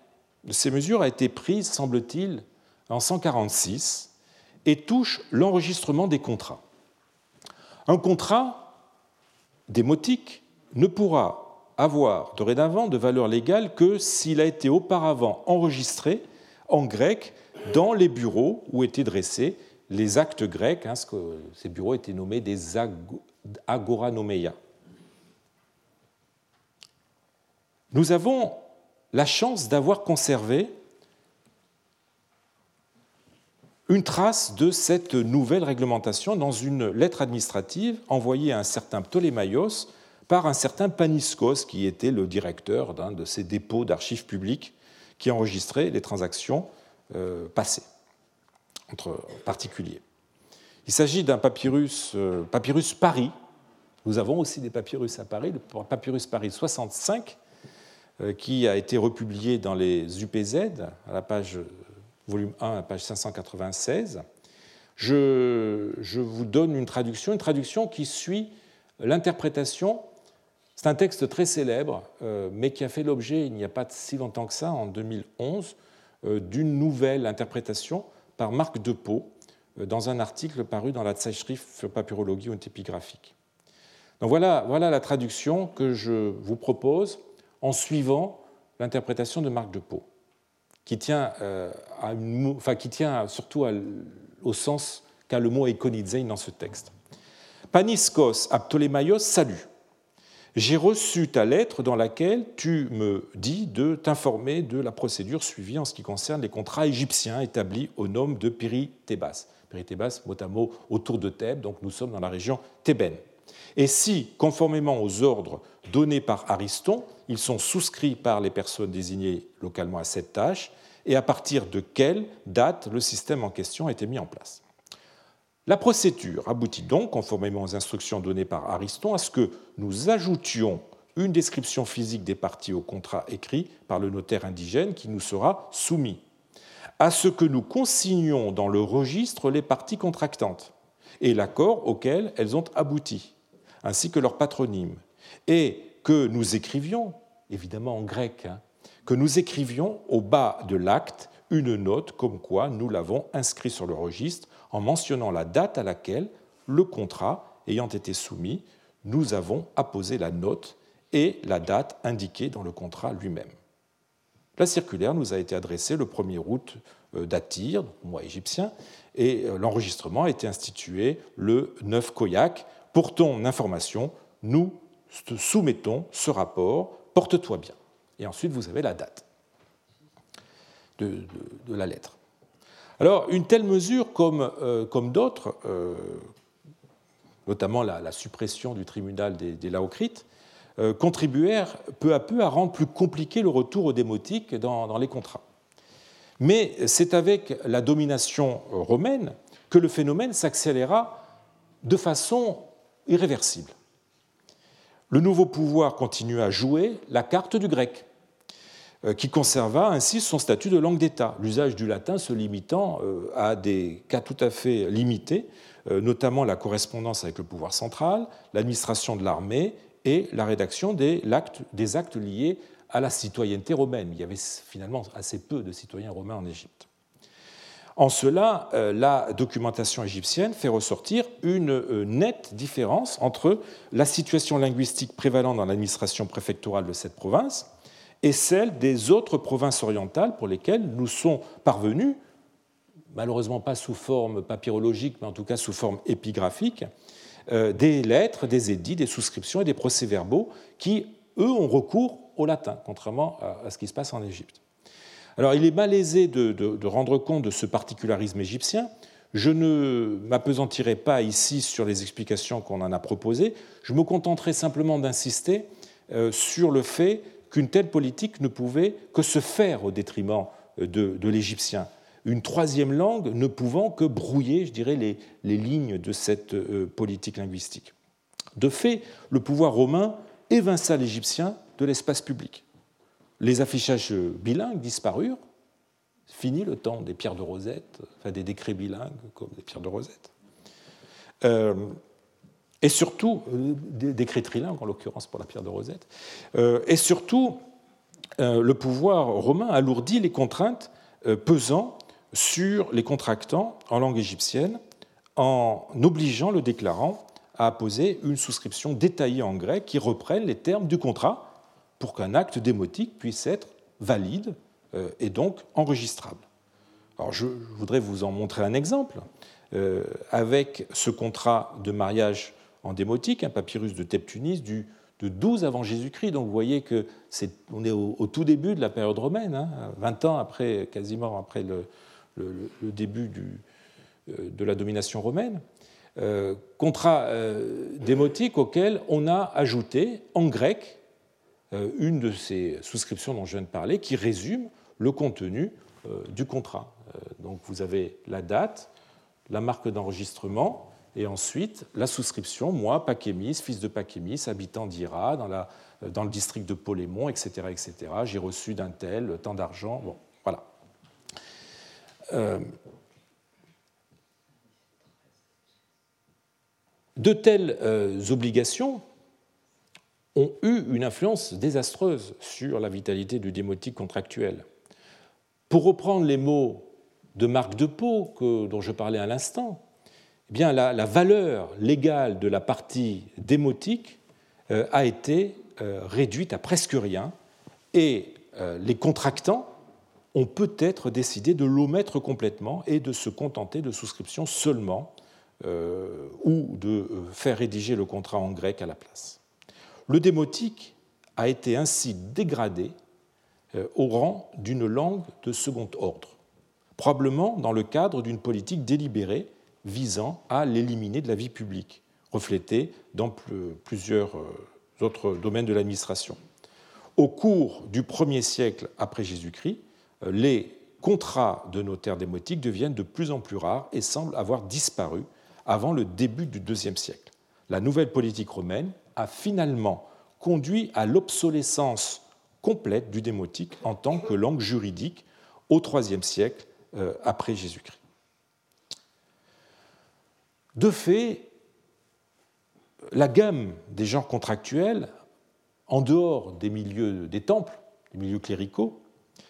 de ces mesures a été prise, semble-t-il, en 146 et touche l'enregistrement des contrats. Un contrat démotique ne pourra avoir dorénavant de valeur légale que s'il a été auparavant enregistré en grec dans les bureaux où étaient dressés les actes grecs. Hein, ces bureaux étaient nommés des agoranomeia. Nous avons la chance d'avoir conservé une trace de cette nouvelle réglementation dans une lettre administrative envoyée à un certain Ptolémaios par un certain Paniscos, qui était le directeur d'un de ces dépôts d'archives publiques qui enregistraient les transactions euh, passées entre particuliers. Il s'agit d'un papyrus, euh, papyrus Paris. Nous avons aussi des papyrus à Paris, le papyrus Paris 65, euh, qui a été republié dans les UPZ, à la page volume 1, à page 596. Je, je vous donne une traduction, une traduction qui suit l'interprétation. C'est un texte très célèbre, euh, mais qui a fait l'objet, il n'y a pas si longtemps que ça, en 2011, euh, d'une nouvelle interprétation par Marc Depot dans un article paru dans la Zeitschrift für Papyrologie und Epigraphique. Donc voilà, voilà la traduction que je vous propose en suivant l'interprétation de Marc de Pau, qui tient, euh, qui tient surtout au sens qu'a le mot eikonizein dans ce texte. Paniskos à salut. J'ai reçu ta lettre dans laquelle tu me dis de t'informer de la procédure suivie en ce qui concerne les contrats égyptiens établis au nom de Péritébas. Péritébas, mot à mot, autour de Thèbes, donc nous sommes dans la région thébaine. et si, conformément aux ordres donnés par Ariston, ils sont souscrits par les personnes désignées localement à cette tâche, et à partir de quelle date le système en question a été mis en place. La procédure aboutit donc, conformément aux instructions données par Ariston, à ce que nous ajoutions une description physique des parties au contrat écrit par le notaire indigène qui nous sera soumis, à ce que nous consignions dans le registre les parties contractantes et l'accord auquel elles ont abouti, ainsi que leur patronyme, et que nous écrivions, évidemment en grec, hein, que nous écrivions au bas de l'acte une note comme quoi nous l'avons inscrit sur le registre en mentionnant la date à laquelle le contrat ayant été soumis, nous avons apposé la note et la date indiquée dans le contrat lui-même. La circulaire nous a été adressée le 1er août euh, d'Atir, mois égyptien, et euh, l'enregistrement a été institué le 9 Koyak. Pour ton information, nous soumettons ce rapport, porte-toi bien. Et ensuite, vous avez la date de, la lettre. Alors, une telle mesure, comme, euh, comme d'autres, notamment la, suppression du tribunal des, des Laocrites, euh, contribuèrent peu à peu à rendre plus compliqué le retour aux démotiques dans, les contrats. Mais c'est avec la domination romaine que le phénomène s'accéléra de façon irréversible. Le nouveau pouvoir continua à jouer la carte du grec, euh, qui conserva ainsi son statut de langue d'État, l'usage du latin se limitant euh, à des cas tout à fait limités, notamment la correspondance avec le pouvoir central, l'administration de l'armée et la rédaction des actes, liés à la citoyenneté romaine. Il y avait finalement assez peu de citoyens romains en Égypte. En cela, euh, la documentation égyptienne fait ressortir une euh, nette différence entre la situation linguistique prévalente dans l'administration préfectorale de cette province et celle des autres provinces orientales pour lesquelles nous sont parvenus, malheureusement pas sous forme papyrologique, mais en tout cas sous forme épigraphique, euh, des lettres, des édits, des souscriptions et des procès-verbaux qui, eux, ont recours au latin, contrairement à ce qui se passe en Égypte. Alors, il est malaisé de, de, rendre compte de ce particularisme égyptien. Je ne m'apesantirai pas ici sur les explications qu'on en a proposées. Je me contenterai simplement d'insister euh, sur le fait qu'une telle politique ne pouvait que se faire au détriment de, de l'égyptien une troisième langue ne pouvant que brouiller, je dirais, les, lignes de cette euh, politique linguistique. De fait, le pouvoir romain évinça l'Égyptien de l'espace public. Les affichages bilingues disparurent, fini le temps des pierres de Rosette, enfin des décrets bilingues comme des pierres de Rosette. Euh, et surtout, euh, des décrets trilingues en l'occurrence pour la pierre de Rosette. et surtout, le pouvoir romain alourdit les contraintes pesant sur les contractants en langue égyptienne en obligeant le déclarant à apposer une souscription détaillée en grec qui reprenne les termes du contrat pour qu'un acte démotique puisse être valide euh, et donc enregistrable. Alors je voudrais vous en montrer un exemple euh, avec ce contrat de mariage en démotique, un papyrus de Teptunis du de 12 avant Jésus-Christ. Donc vous voyez que est, on est au, tout début de la période romaine, 20 hein, ans après, quasiment après le, début euh, de la domination romaine, contrat démotique auquel on a ajouté en grec une de ces souscriptions dont je viens de parler qui résume le contenu du contrat. Donc vous avez la date, la marque d'enregistrement, et ensuite la souscription, moi, Pakémis, fils de Pakémis, habitant d'Ira, dans, dans, le district de Polémon, etc. etc. J'ai reçu d'un tel tant d'argent. Bon, voilà. Euh, de telles euh, obligations ont eu une influence désastreuse sur la vitalité du démotique contractuel. Pour reprendre les mots de Marc de Pau, dont je parlais à l'instant, eh bien la, valeur légale de la partie démotique euh, a été réduite à presque rien et les contractants on peut être décidé de l'omettre complètement et de se contenter de souscription seulement euh, ou de euh, faire rédiger le contrat en grec à la place. Le démotique a été ainsi dégradé euh, au rang d'une langue de second ordre, probablement dans le cadre d'une politique délibérée visant à l'éliminer de la vie publique. reflétée dans plusieurs autres domaines de l'administration. Au cours du 1er siècle après Jésus-Christ, les contrats de notaires démotiques deviennent de plus en plus rares et semblent avoir disparu avant le début du IIe siècle. La nouvelle politique romaine a finalement conduit à l'obsolescence complète du démotique en tant que langue juridique au IIIe siècle euh, après Jésus-Christ. De fait, la gamme des genres contractuels, en dehors des milieux des temples, des milieux cléricaux,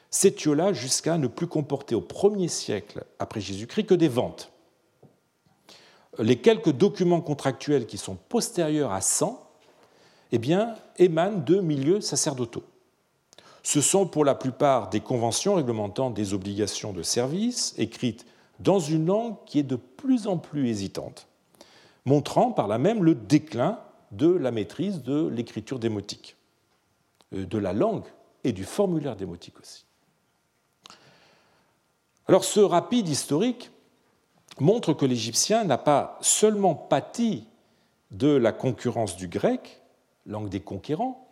s'étiola jusqu'à ne plus comporter au 1er siècle après Jésus-Christ que des ventes. Les quelques documents contractuels qui sont postérieurs à 100 eh bien, émanent de milieux sacerdotaux. Ce sont pour la plupart des conventions réglementant des obligations de service écrites dans une langue qui est de plus en plus hésitante, montrant par là même le déclin de la maîtrise de l'écriture démotique, euh, de la langue et du formulaire démotique aussi. Alors ce rapide historique montre que l'Égyptien n'a pas seulement pâti de la concurrence du grec, langue des conquérants,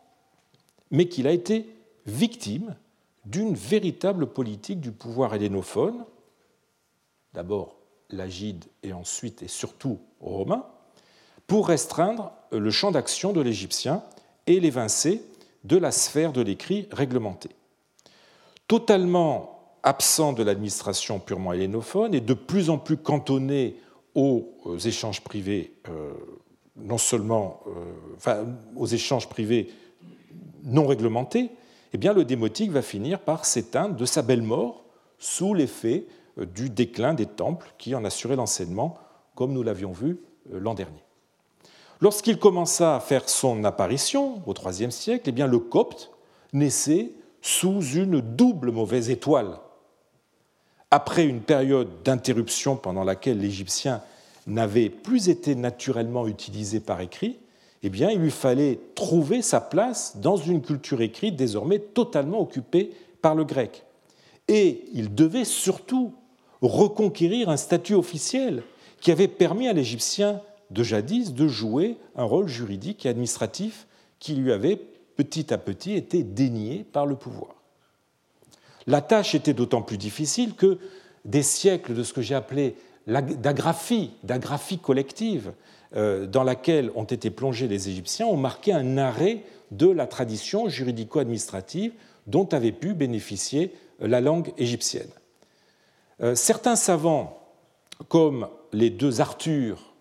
mais qu'il a été victime d'une véritable politique du pouvoir hellénophone, d'abord l'agide et ensuite et surtout romain, pour restreindre le champ d'action de l'Égyptien et l'évincer de la sphère de l'écrit réglementé. Totalement absent de l'administration purement hellénophone et de plus en plus cantonné aux échanges privés, euh, non seulement euh, aux échanges privés non réglementés, eh bien, le démotique va finir par s'éteindre de sa belle mort sous l'effet euh, du déclin des temples qui en assuraient l'enseignement, comme nous l'avions vu l'an dernier. Lorsqu'il commença à faire son apparition au IIIe siècle, eh bien, le copte naissait sous une double mauvaise étoile après une période d'interruption pendant laquelle l'Égyptien n'avait plus été naturellement utilisé par écrit, eh bien, il lui fallait trouver sa place dans une culture écrite désormais totalement occupée par le grec. Et il devait surtout reconquérir un statut officiel qui avait permis à l'Égyptien de jadis de jouer un rôle juridique et administratif qui lui avait petit à petit été dénié par le pouvoir. La tâche était d'autant plus difficile que des siècles de ce que j'ai appelé d'agraphie, d'agraphie collective, euh, dans laquelle ont été plongés les Égyptiens, ont marqué un arrêt de la tradition juridico-administrative dont avait pu bénéficier la langue égyptienne. Euh, certains savants, comme les deux Arthur,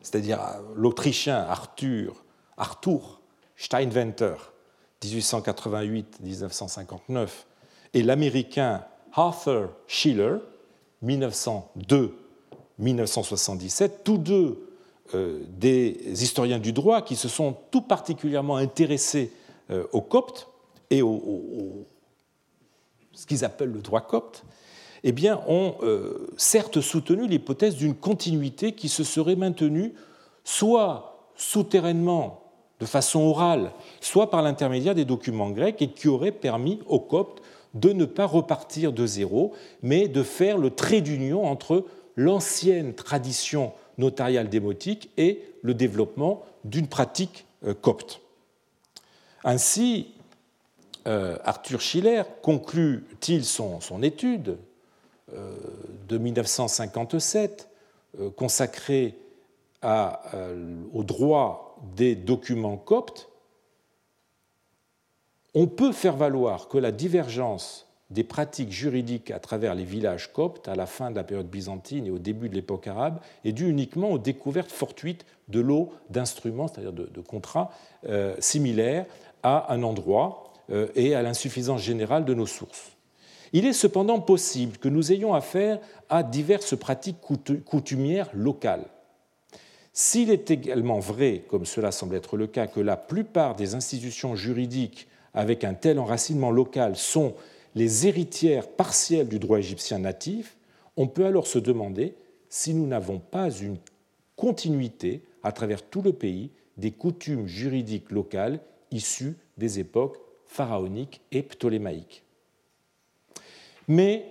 c'est-à-dire l'Autrichien Arthur, Arthur Steinwenter, 1888-1959, et l'Américain Arthur Schiller, 1902-1977, tous deux euh, des historiens du droit qui se sont tout particulièrement intéressés euh, aux coptes et au, ce qu'ils appellent le droit copte, eh ont euh, certes soutenu l'hypothèse d'une continuité qui se serait maintenue soit souterrainement, de façon orale, soit par l'intermédiaire des documents grecs et qui aurait permis aux coptes de ne pas repartir de zéro, mais de faire le trait d'union entre l'ancienne tradition notariale démotique et le développement d'une pratique euh, copte. Ainsi, euh, Arthur Schiller conclut-il son, étude euh, de 1957 consacrée au droit des documents coptes on peut faire valoir que la divergence des pratiques juridiques à travers les villages coptes à la fin de la période byzantine et au début de l'époque arabe est due uniquement aux découvertes fortuites de l'eau d'instruments, c'est-à-dire de, contrats euh, similaires à un endroit euh, et à l'insuffisance générale de nos sources. Il est cependant possible que nous ayons affaire à diverses pratiques coutumières locales. S'il est également vrai, comme cela semble être le cas, que la plupart des institutions juridiques avec un tel enracinement local sont les héritières partielles du droit égyptien natif, on peut alors se demander si nous n'avons pas une continuité à travers tout le pays des coutumes juridiques locales issues des époques pharaoniques et ptolémaïques. Mais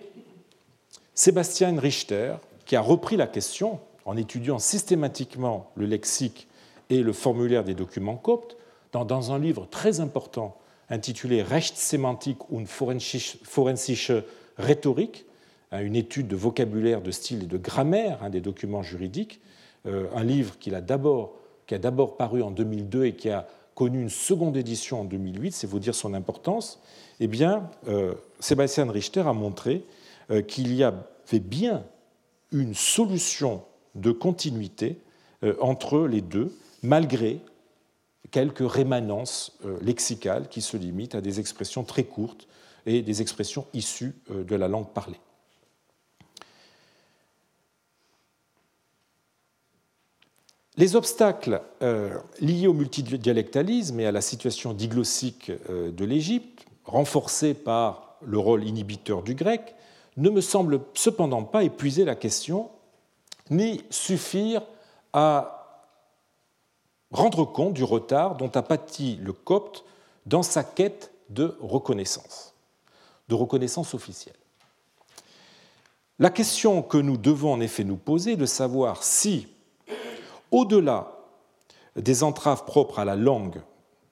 Sébastien Richter, qui a repris la question en étudiant systématiquement le lexique et le formulaire des documents coptes, dans, un livre très important intitulé Rechtssemantik und forensische Rhetorik, hein, une étude de vocabulaire, de style et de grammaire hein, des documents juridiques, euh, un livre qui a d'abord paru en 2002 et qui a connu une seconde édition en 2008, c'est vous dire son importance, eh bien, euh, Sébastien Richter a montré euh, qu'il y avait bien une solution de continuité entre les deux, malgré quelques rémanences lexicales qui se limitent à des expressions très courtes et des expressions issues de la langue parlée. Les obstacles euh, liés au multidialectalisme et à la situation diglossique euh, de l'Égypte, renforcés par le rôle inhibiteur du grec, ne me semblent cependant pas épuiser la question, ni suffire à rendre compte du retard dont a pâti le copte dans sa quête de reconnaissance, de reconnaissance officielle. La question que nous devons en effet nous poser est de savoir si, au-delà des entraves propres à la langue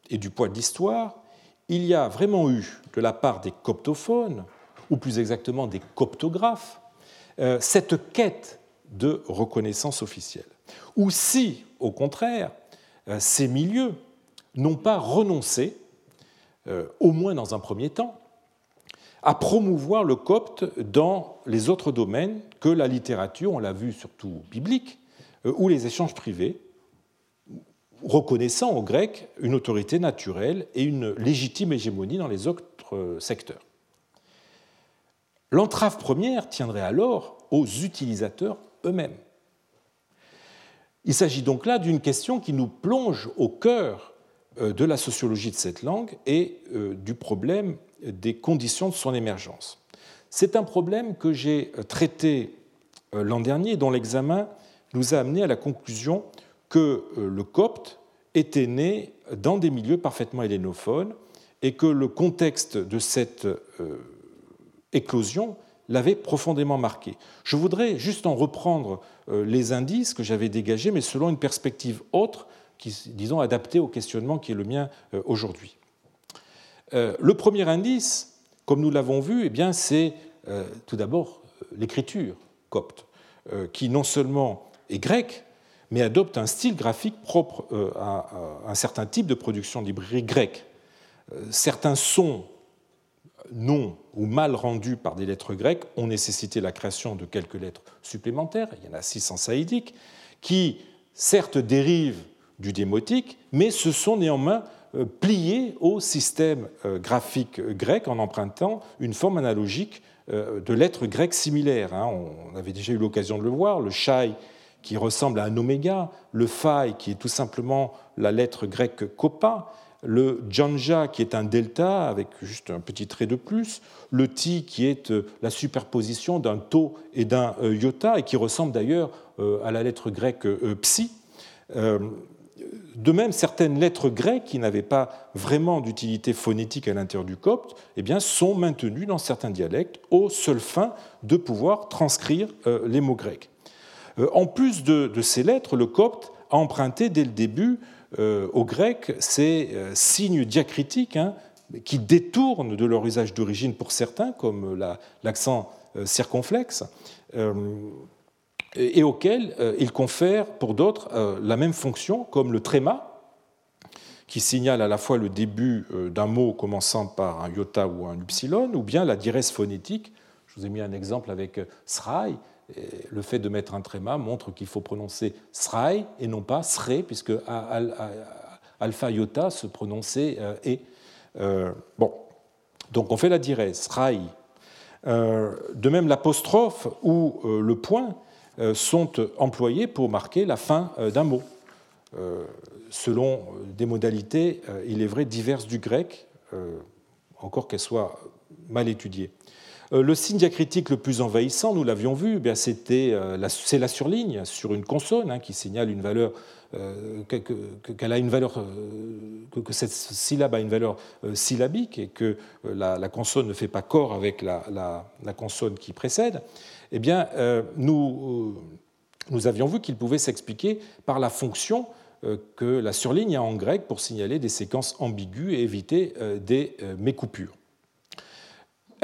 et du poids de l'histoire, il y a vraiment eu, de la part des coptophones, ou plus exactement des coptographes, euh, cette quête de reconnaissance officielle. Ou si, au contraire, ces milieux n'ont pas renoncé, euh, au moins dans un premier temps, à promouvoir le copte dans les autres domaines que la littérature, on l'a vu surtout biblique, euh, ou les échanges privés, reconnaissant aux Grecs une autorité naturelle et une légitime hégémonie dans les autres euh, secteurs. L'entrave première tiendrait alors aux utilisateurs eux-mêmes. Il s'agit donc là d'une question qui nous plonge au cœur euh, de la sociologie de cette langue et du problème des conditions de son émergence. C'est un problème que j'ai traité l'an dernier, dont l'examen nous a amené à la conclusion que euh, le copte était né dans des milieux parfaitement hellénophones et que le contexte de cette euh, éclosion l'avait profondément marqué. Je voudrais juste en reprendre euh, les indices que j'avais dégagés, mais selon une perspective autre, qui, disons, adaptée au questionnement qui est le mien aujourd'hui. Le premier indice, comme nous l'avons vu, eh c'est tout d'abord l'écriture copte, qui non seulement est grec, mais adopte un style graphique propre euh, à un certain type de production de librairie grecque. Euh, certains sons non ou mal rendus par des lettres grecques ont nécessité la création de quelques lettres supplémentaires, il y en a six en saïdique, qui certes dérivent du démotique, mais se sont néanmoins euh, pliés au système graphique grec en empruntant une forme analogique de lettres grecques similaires. Hein. On avait déjà eu l'occasion de le voir, le shai qui ressemble à un oméga, le phi qui est tout simplement la lettre grecque kopa, le janja qui est un delta avec juste un petit trait de plus, le ti qui est euh, la superposition d'un to et d'un euh, iota et qui ressemble d'ailleurs euh, à la lettre grecque psi. De même, certaines lettres grecques qui n'avaient pas vraiment d'utilité phonétique à l'intérieur du copte eh bien, sont maintenues dans certains dialectes aux seules fins de pouvoir transcrire les mots grecs. En plus de, ces lettres, le copte a emprunté dès le début euh, au grec ces euh, signes diacritiques hein, qui détournent de leur usage d'origine pour certains, comme l'accent circonflexe, et auxquels il confère pour d'autres la même fonction, comme le tréma, qui signale à la fois le début d'un mot commençant par un iota ou un upsilon, ou bien la dièse phonétique. Je vous ai mis un exemple avec srai, le fait de mettre un tréma montre qu'il faut prononcer srai et non pas sre, puisque alpha iota se prononçait euh, et. Euh, bon, donc on fait la dièse, srai. Euh, de même, l'apostrophe ou le point sont employés pour marquer la fin d'un mot, selon des modalités, il est vrai, diverses du grec, encore qu'elles soient mal étudiées. Euh, le signe diacritique le plus envahissant, nous l'avions vu, eh euh, c'est la surligne sur une consonne hein, qui signale une valeur euh, qu'elle a une valeur, que cette syllabe a une valeur syllabique et que la, consonne ne fait pas corps avec la, consonne qui précède, eh bien, nous nous avions vu qu'il pouvait s'expliquer par la fonction que la surligne a en grec pour signaler des séquences ambiguës et éviter des mécoupures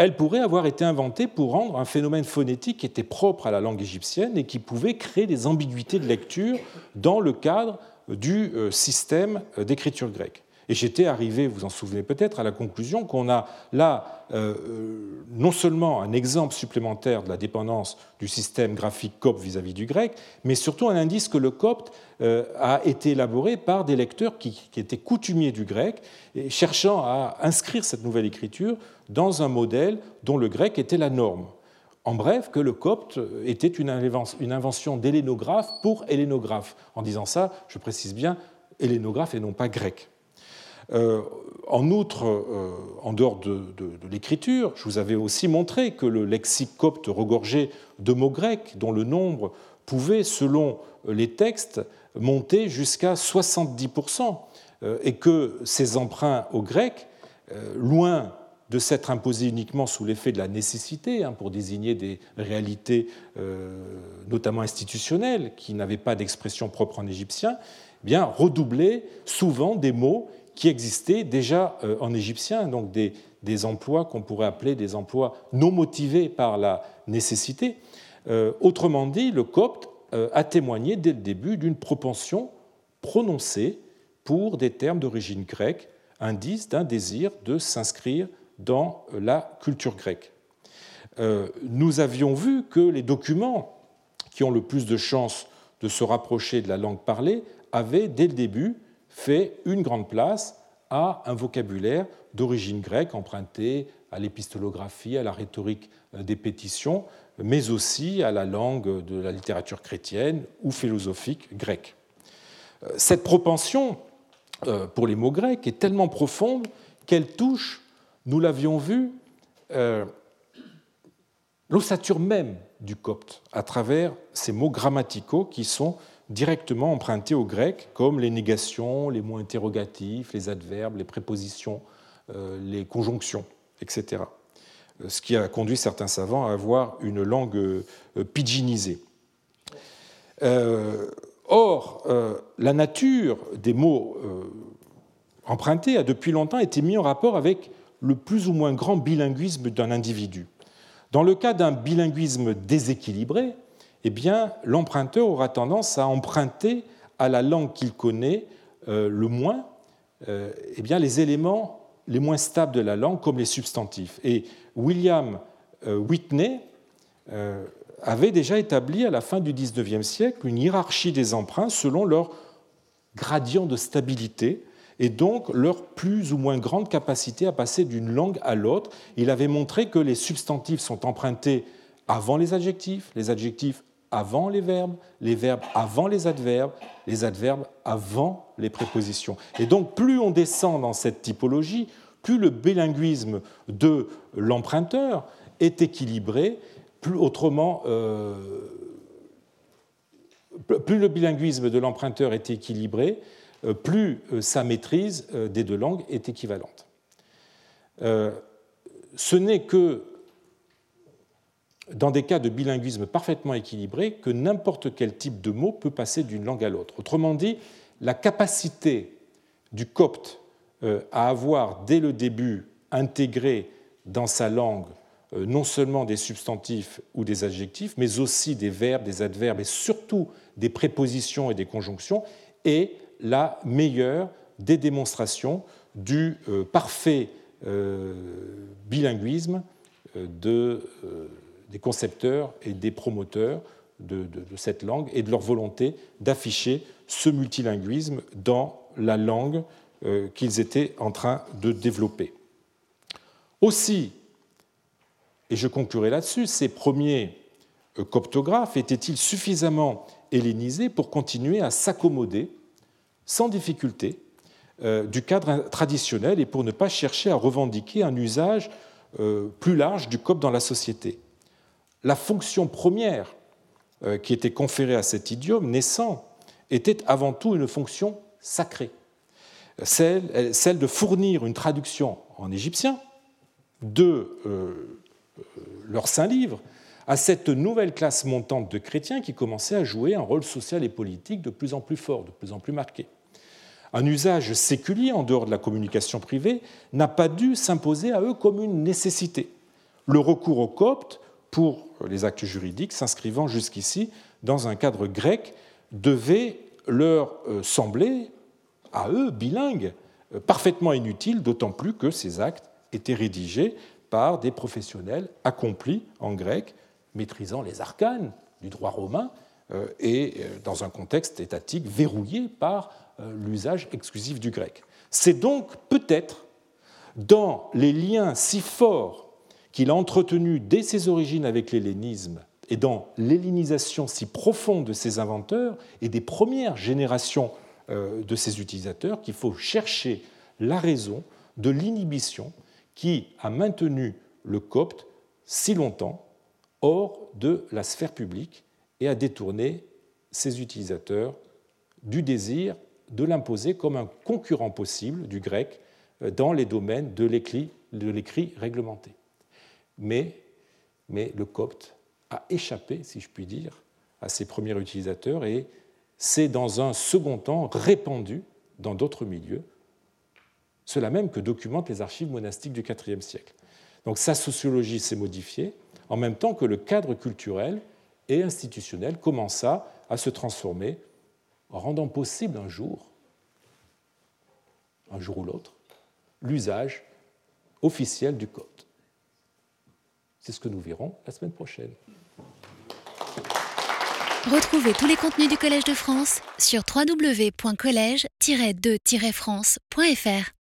elle pourrait avoir été inventée pour rendre un phénomène phonétique qui était propre à la langue égyptienne et qui pouvait créer des ambiguïtés de lecture dans le cadre du euh, système euh, d'écriture grecque. Et j'étais arrivé, vous en souvenez peut-être, à la conclusion qu'on a là euh, non seulement un exemple supplémentaire de la dépendance du système graphique copte vis-à-vis du grec, mais surtout un indice que le copte a été élaboré par des lecteurs qui, qui, étaient coutumiers du grec, et cherchant à inscrire cette nouvelle écriture dans un modèle dont le grec était la norme. En bref, que le copte était une invention d'hélénographe pour hélénographe. En disant ça, je précise bien hélénographe et non pas grec. Euh, en outre, euh, en dehors de, l'écriture, je vous avais aussi montré que le lexique copte regorgeait de mots grecs dont le nombre pouvait, selon les textes, monter jusqu'à 70%, euh, et que ces emprunts au grec, loin de s'être imposé uniquement sous l'effet de la nécessité, hein, pour désigner des réalités notamment institutionnelles qui n'avaient pas d'expression propre en égyptien, eh bien redoubler souvent des mots qui existaient déjà euh, en égyptien, donc des, emplois qu'on pourrait appeler des emplois non motivés par la nécessité. Euh, autrement dit, le copte a témoigné dès le début d'une propension prononcée pour des termes d'origine grecque, indice d'un désir de s'inscrire dans la culture grecque. Euh, nous avions vu que les documents qui ont le plus de chances de se rapprocher de la langue parlée avaient, dès le début, fait une grande place à un vocabulaire d'origine grecque emprunté à l'épistolographie, à la rhétorique des pétitions, mais aussi à la langue de la littérature chrétienne ou philosophique grecque. Euh, cette propension euh, pour les mots grecs est tellement profonde qu'elle touche nous l'avions vu, euh, l'ossature même du copte à travers ces mots grammaticaux qui sont directement empruntés au grec, comme les négations, les mots interrogatifs, les adverbes, les prépositions, euh, les conjonctions, etc. Euh, ce qui a conduit certains savants à avoir une langue pidginisée. or, la nature des mots empruntés a depuis longtemps été mise en rapport avec le plus ou moins grand bilinguisme d'un individu. Dans le cas d'un bilinguisme déséquilibré, eh bien, l'emprunteur aura tendance à emprunter à la langue qu'il connaît euh, le moins euh, eh bien, les éléments les moins stables de la langue, comme les substantifs. Et William euh, Whitney avait déjà établi à la fin du XIXe siècle une hiérarchie des emprunts selon leur gradient de stabilité, et donc leur plus ou moins grande capacité à passer d'une langue à l'autre. Il avait montré que les substantifs sont empruntés avant les adjectifs, les adjectifs avant les verbes, les verbes avant les adverbes, les adverbes avant les prépositions. Et donc plus on descend dans cette typologie, plus le bilinguisme de l'emprunteur est équilibré, plus autrement, euh, plus le bilinguisme de l'emprunteur est équilibré, euh, plus euh, sa maîtrise des deux langues est équivalente. Ce n'est que dans des cas de bilinguisme parfaitement équilibré que n'importe quel type de mot peut passer d'une langue à l'autre. Autrement dit, la capacité du copte à avoir dès le début intégré dans sa langue non seulement des substantifs ou des adjectifs, mais aussi des verbes, des adverbes et surtout des prépositions et des conjonctions, est la meilleure des démonstrations du euh, parfait euh, bilinguisme euh, des concepteurs et des promoteurs de, cette langue et de leur volonté d'afficher ce multilinguisme dans la langue qu'ils étaient en train de développer. Aussi, et je conclurai là-dessus, ces premiers coptographes étaient-ils suffisamment hellénisés pour continuer à s'accommoder sans difficulté euh, du cadre traditionnel et pour ne pas chercher à revendiquer un usage euh, plus large du copte dans la société? La fonction première euh, qui était conférée à cet idiome naissant était avant tout une fonction sacrée, celle, celle de fournir une traduction en égyptien de leur saint livre à cette nouvelle classe montante de chrétiens qui commençait à jouer un rôle social et politique de plus en plus fort, de plus en plus marqué. Un usage séculier en dehors de la communication privée n'a pas dû s'imposer à eux comme une nécessité. Le recours aux coptes pour les actes juridiques s'inscrivant jusqu'ici dans un cadre grec devait leur euh, sembler, à eux, bilingues, euh, parfaitement inutile, d'autant plus que ces actes étaient rédigés par des professionnels accomplis en grec, maîtrisant les arcanes du droit romain euh, et dans un contexte étatique verrouillé par l'usage exclusif du grec. C'est donc peut-être dans les liens si forts qu'il a entretenus dès ses origines avec l'hellénisme et dans l'hellénisation si profonde de ses inventeurs et des premières générations euh, de ses utilisateurs qu'il faut chercher la raison de l'inhibition qui a maintenu le copte si longtemps hors de la sphère publique et a détourné ses utilisateurs du désir de l'imposer comme un concurrent possible du grec euh, dans les domaines de l'écrit réglementé. Mais, le copte a échappé, si je puis dire, à ses premiers utilisateurs et s'est dans un second temps répandu dans d'autres milieux, cela même que documentent les archives monastiques du IVe siècle. Donc sa sociologie s'est modifiée en même temps que le cadre culturel et institutionnel commença à se transformer, en rendant possible un jour, un jour ou l'autre, l'usage officiel du copte. C'est ce que nous verrons la semaine prochaine. Retrouvez tous les contenus du Collège de France sur www.colège-2-france.fr.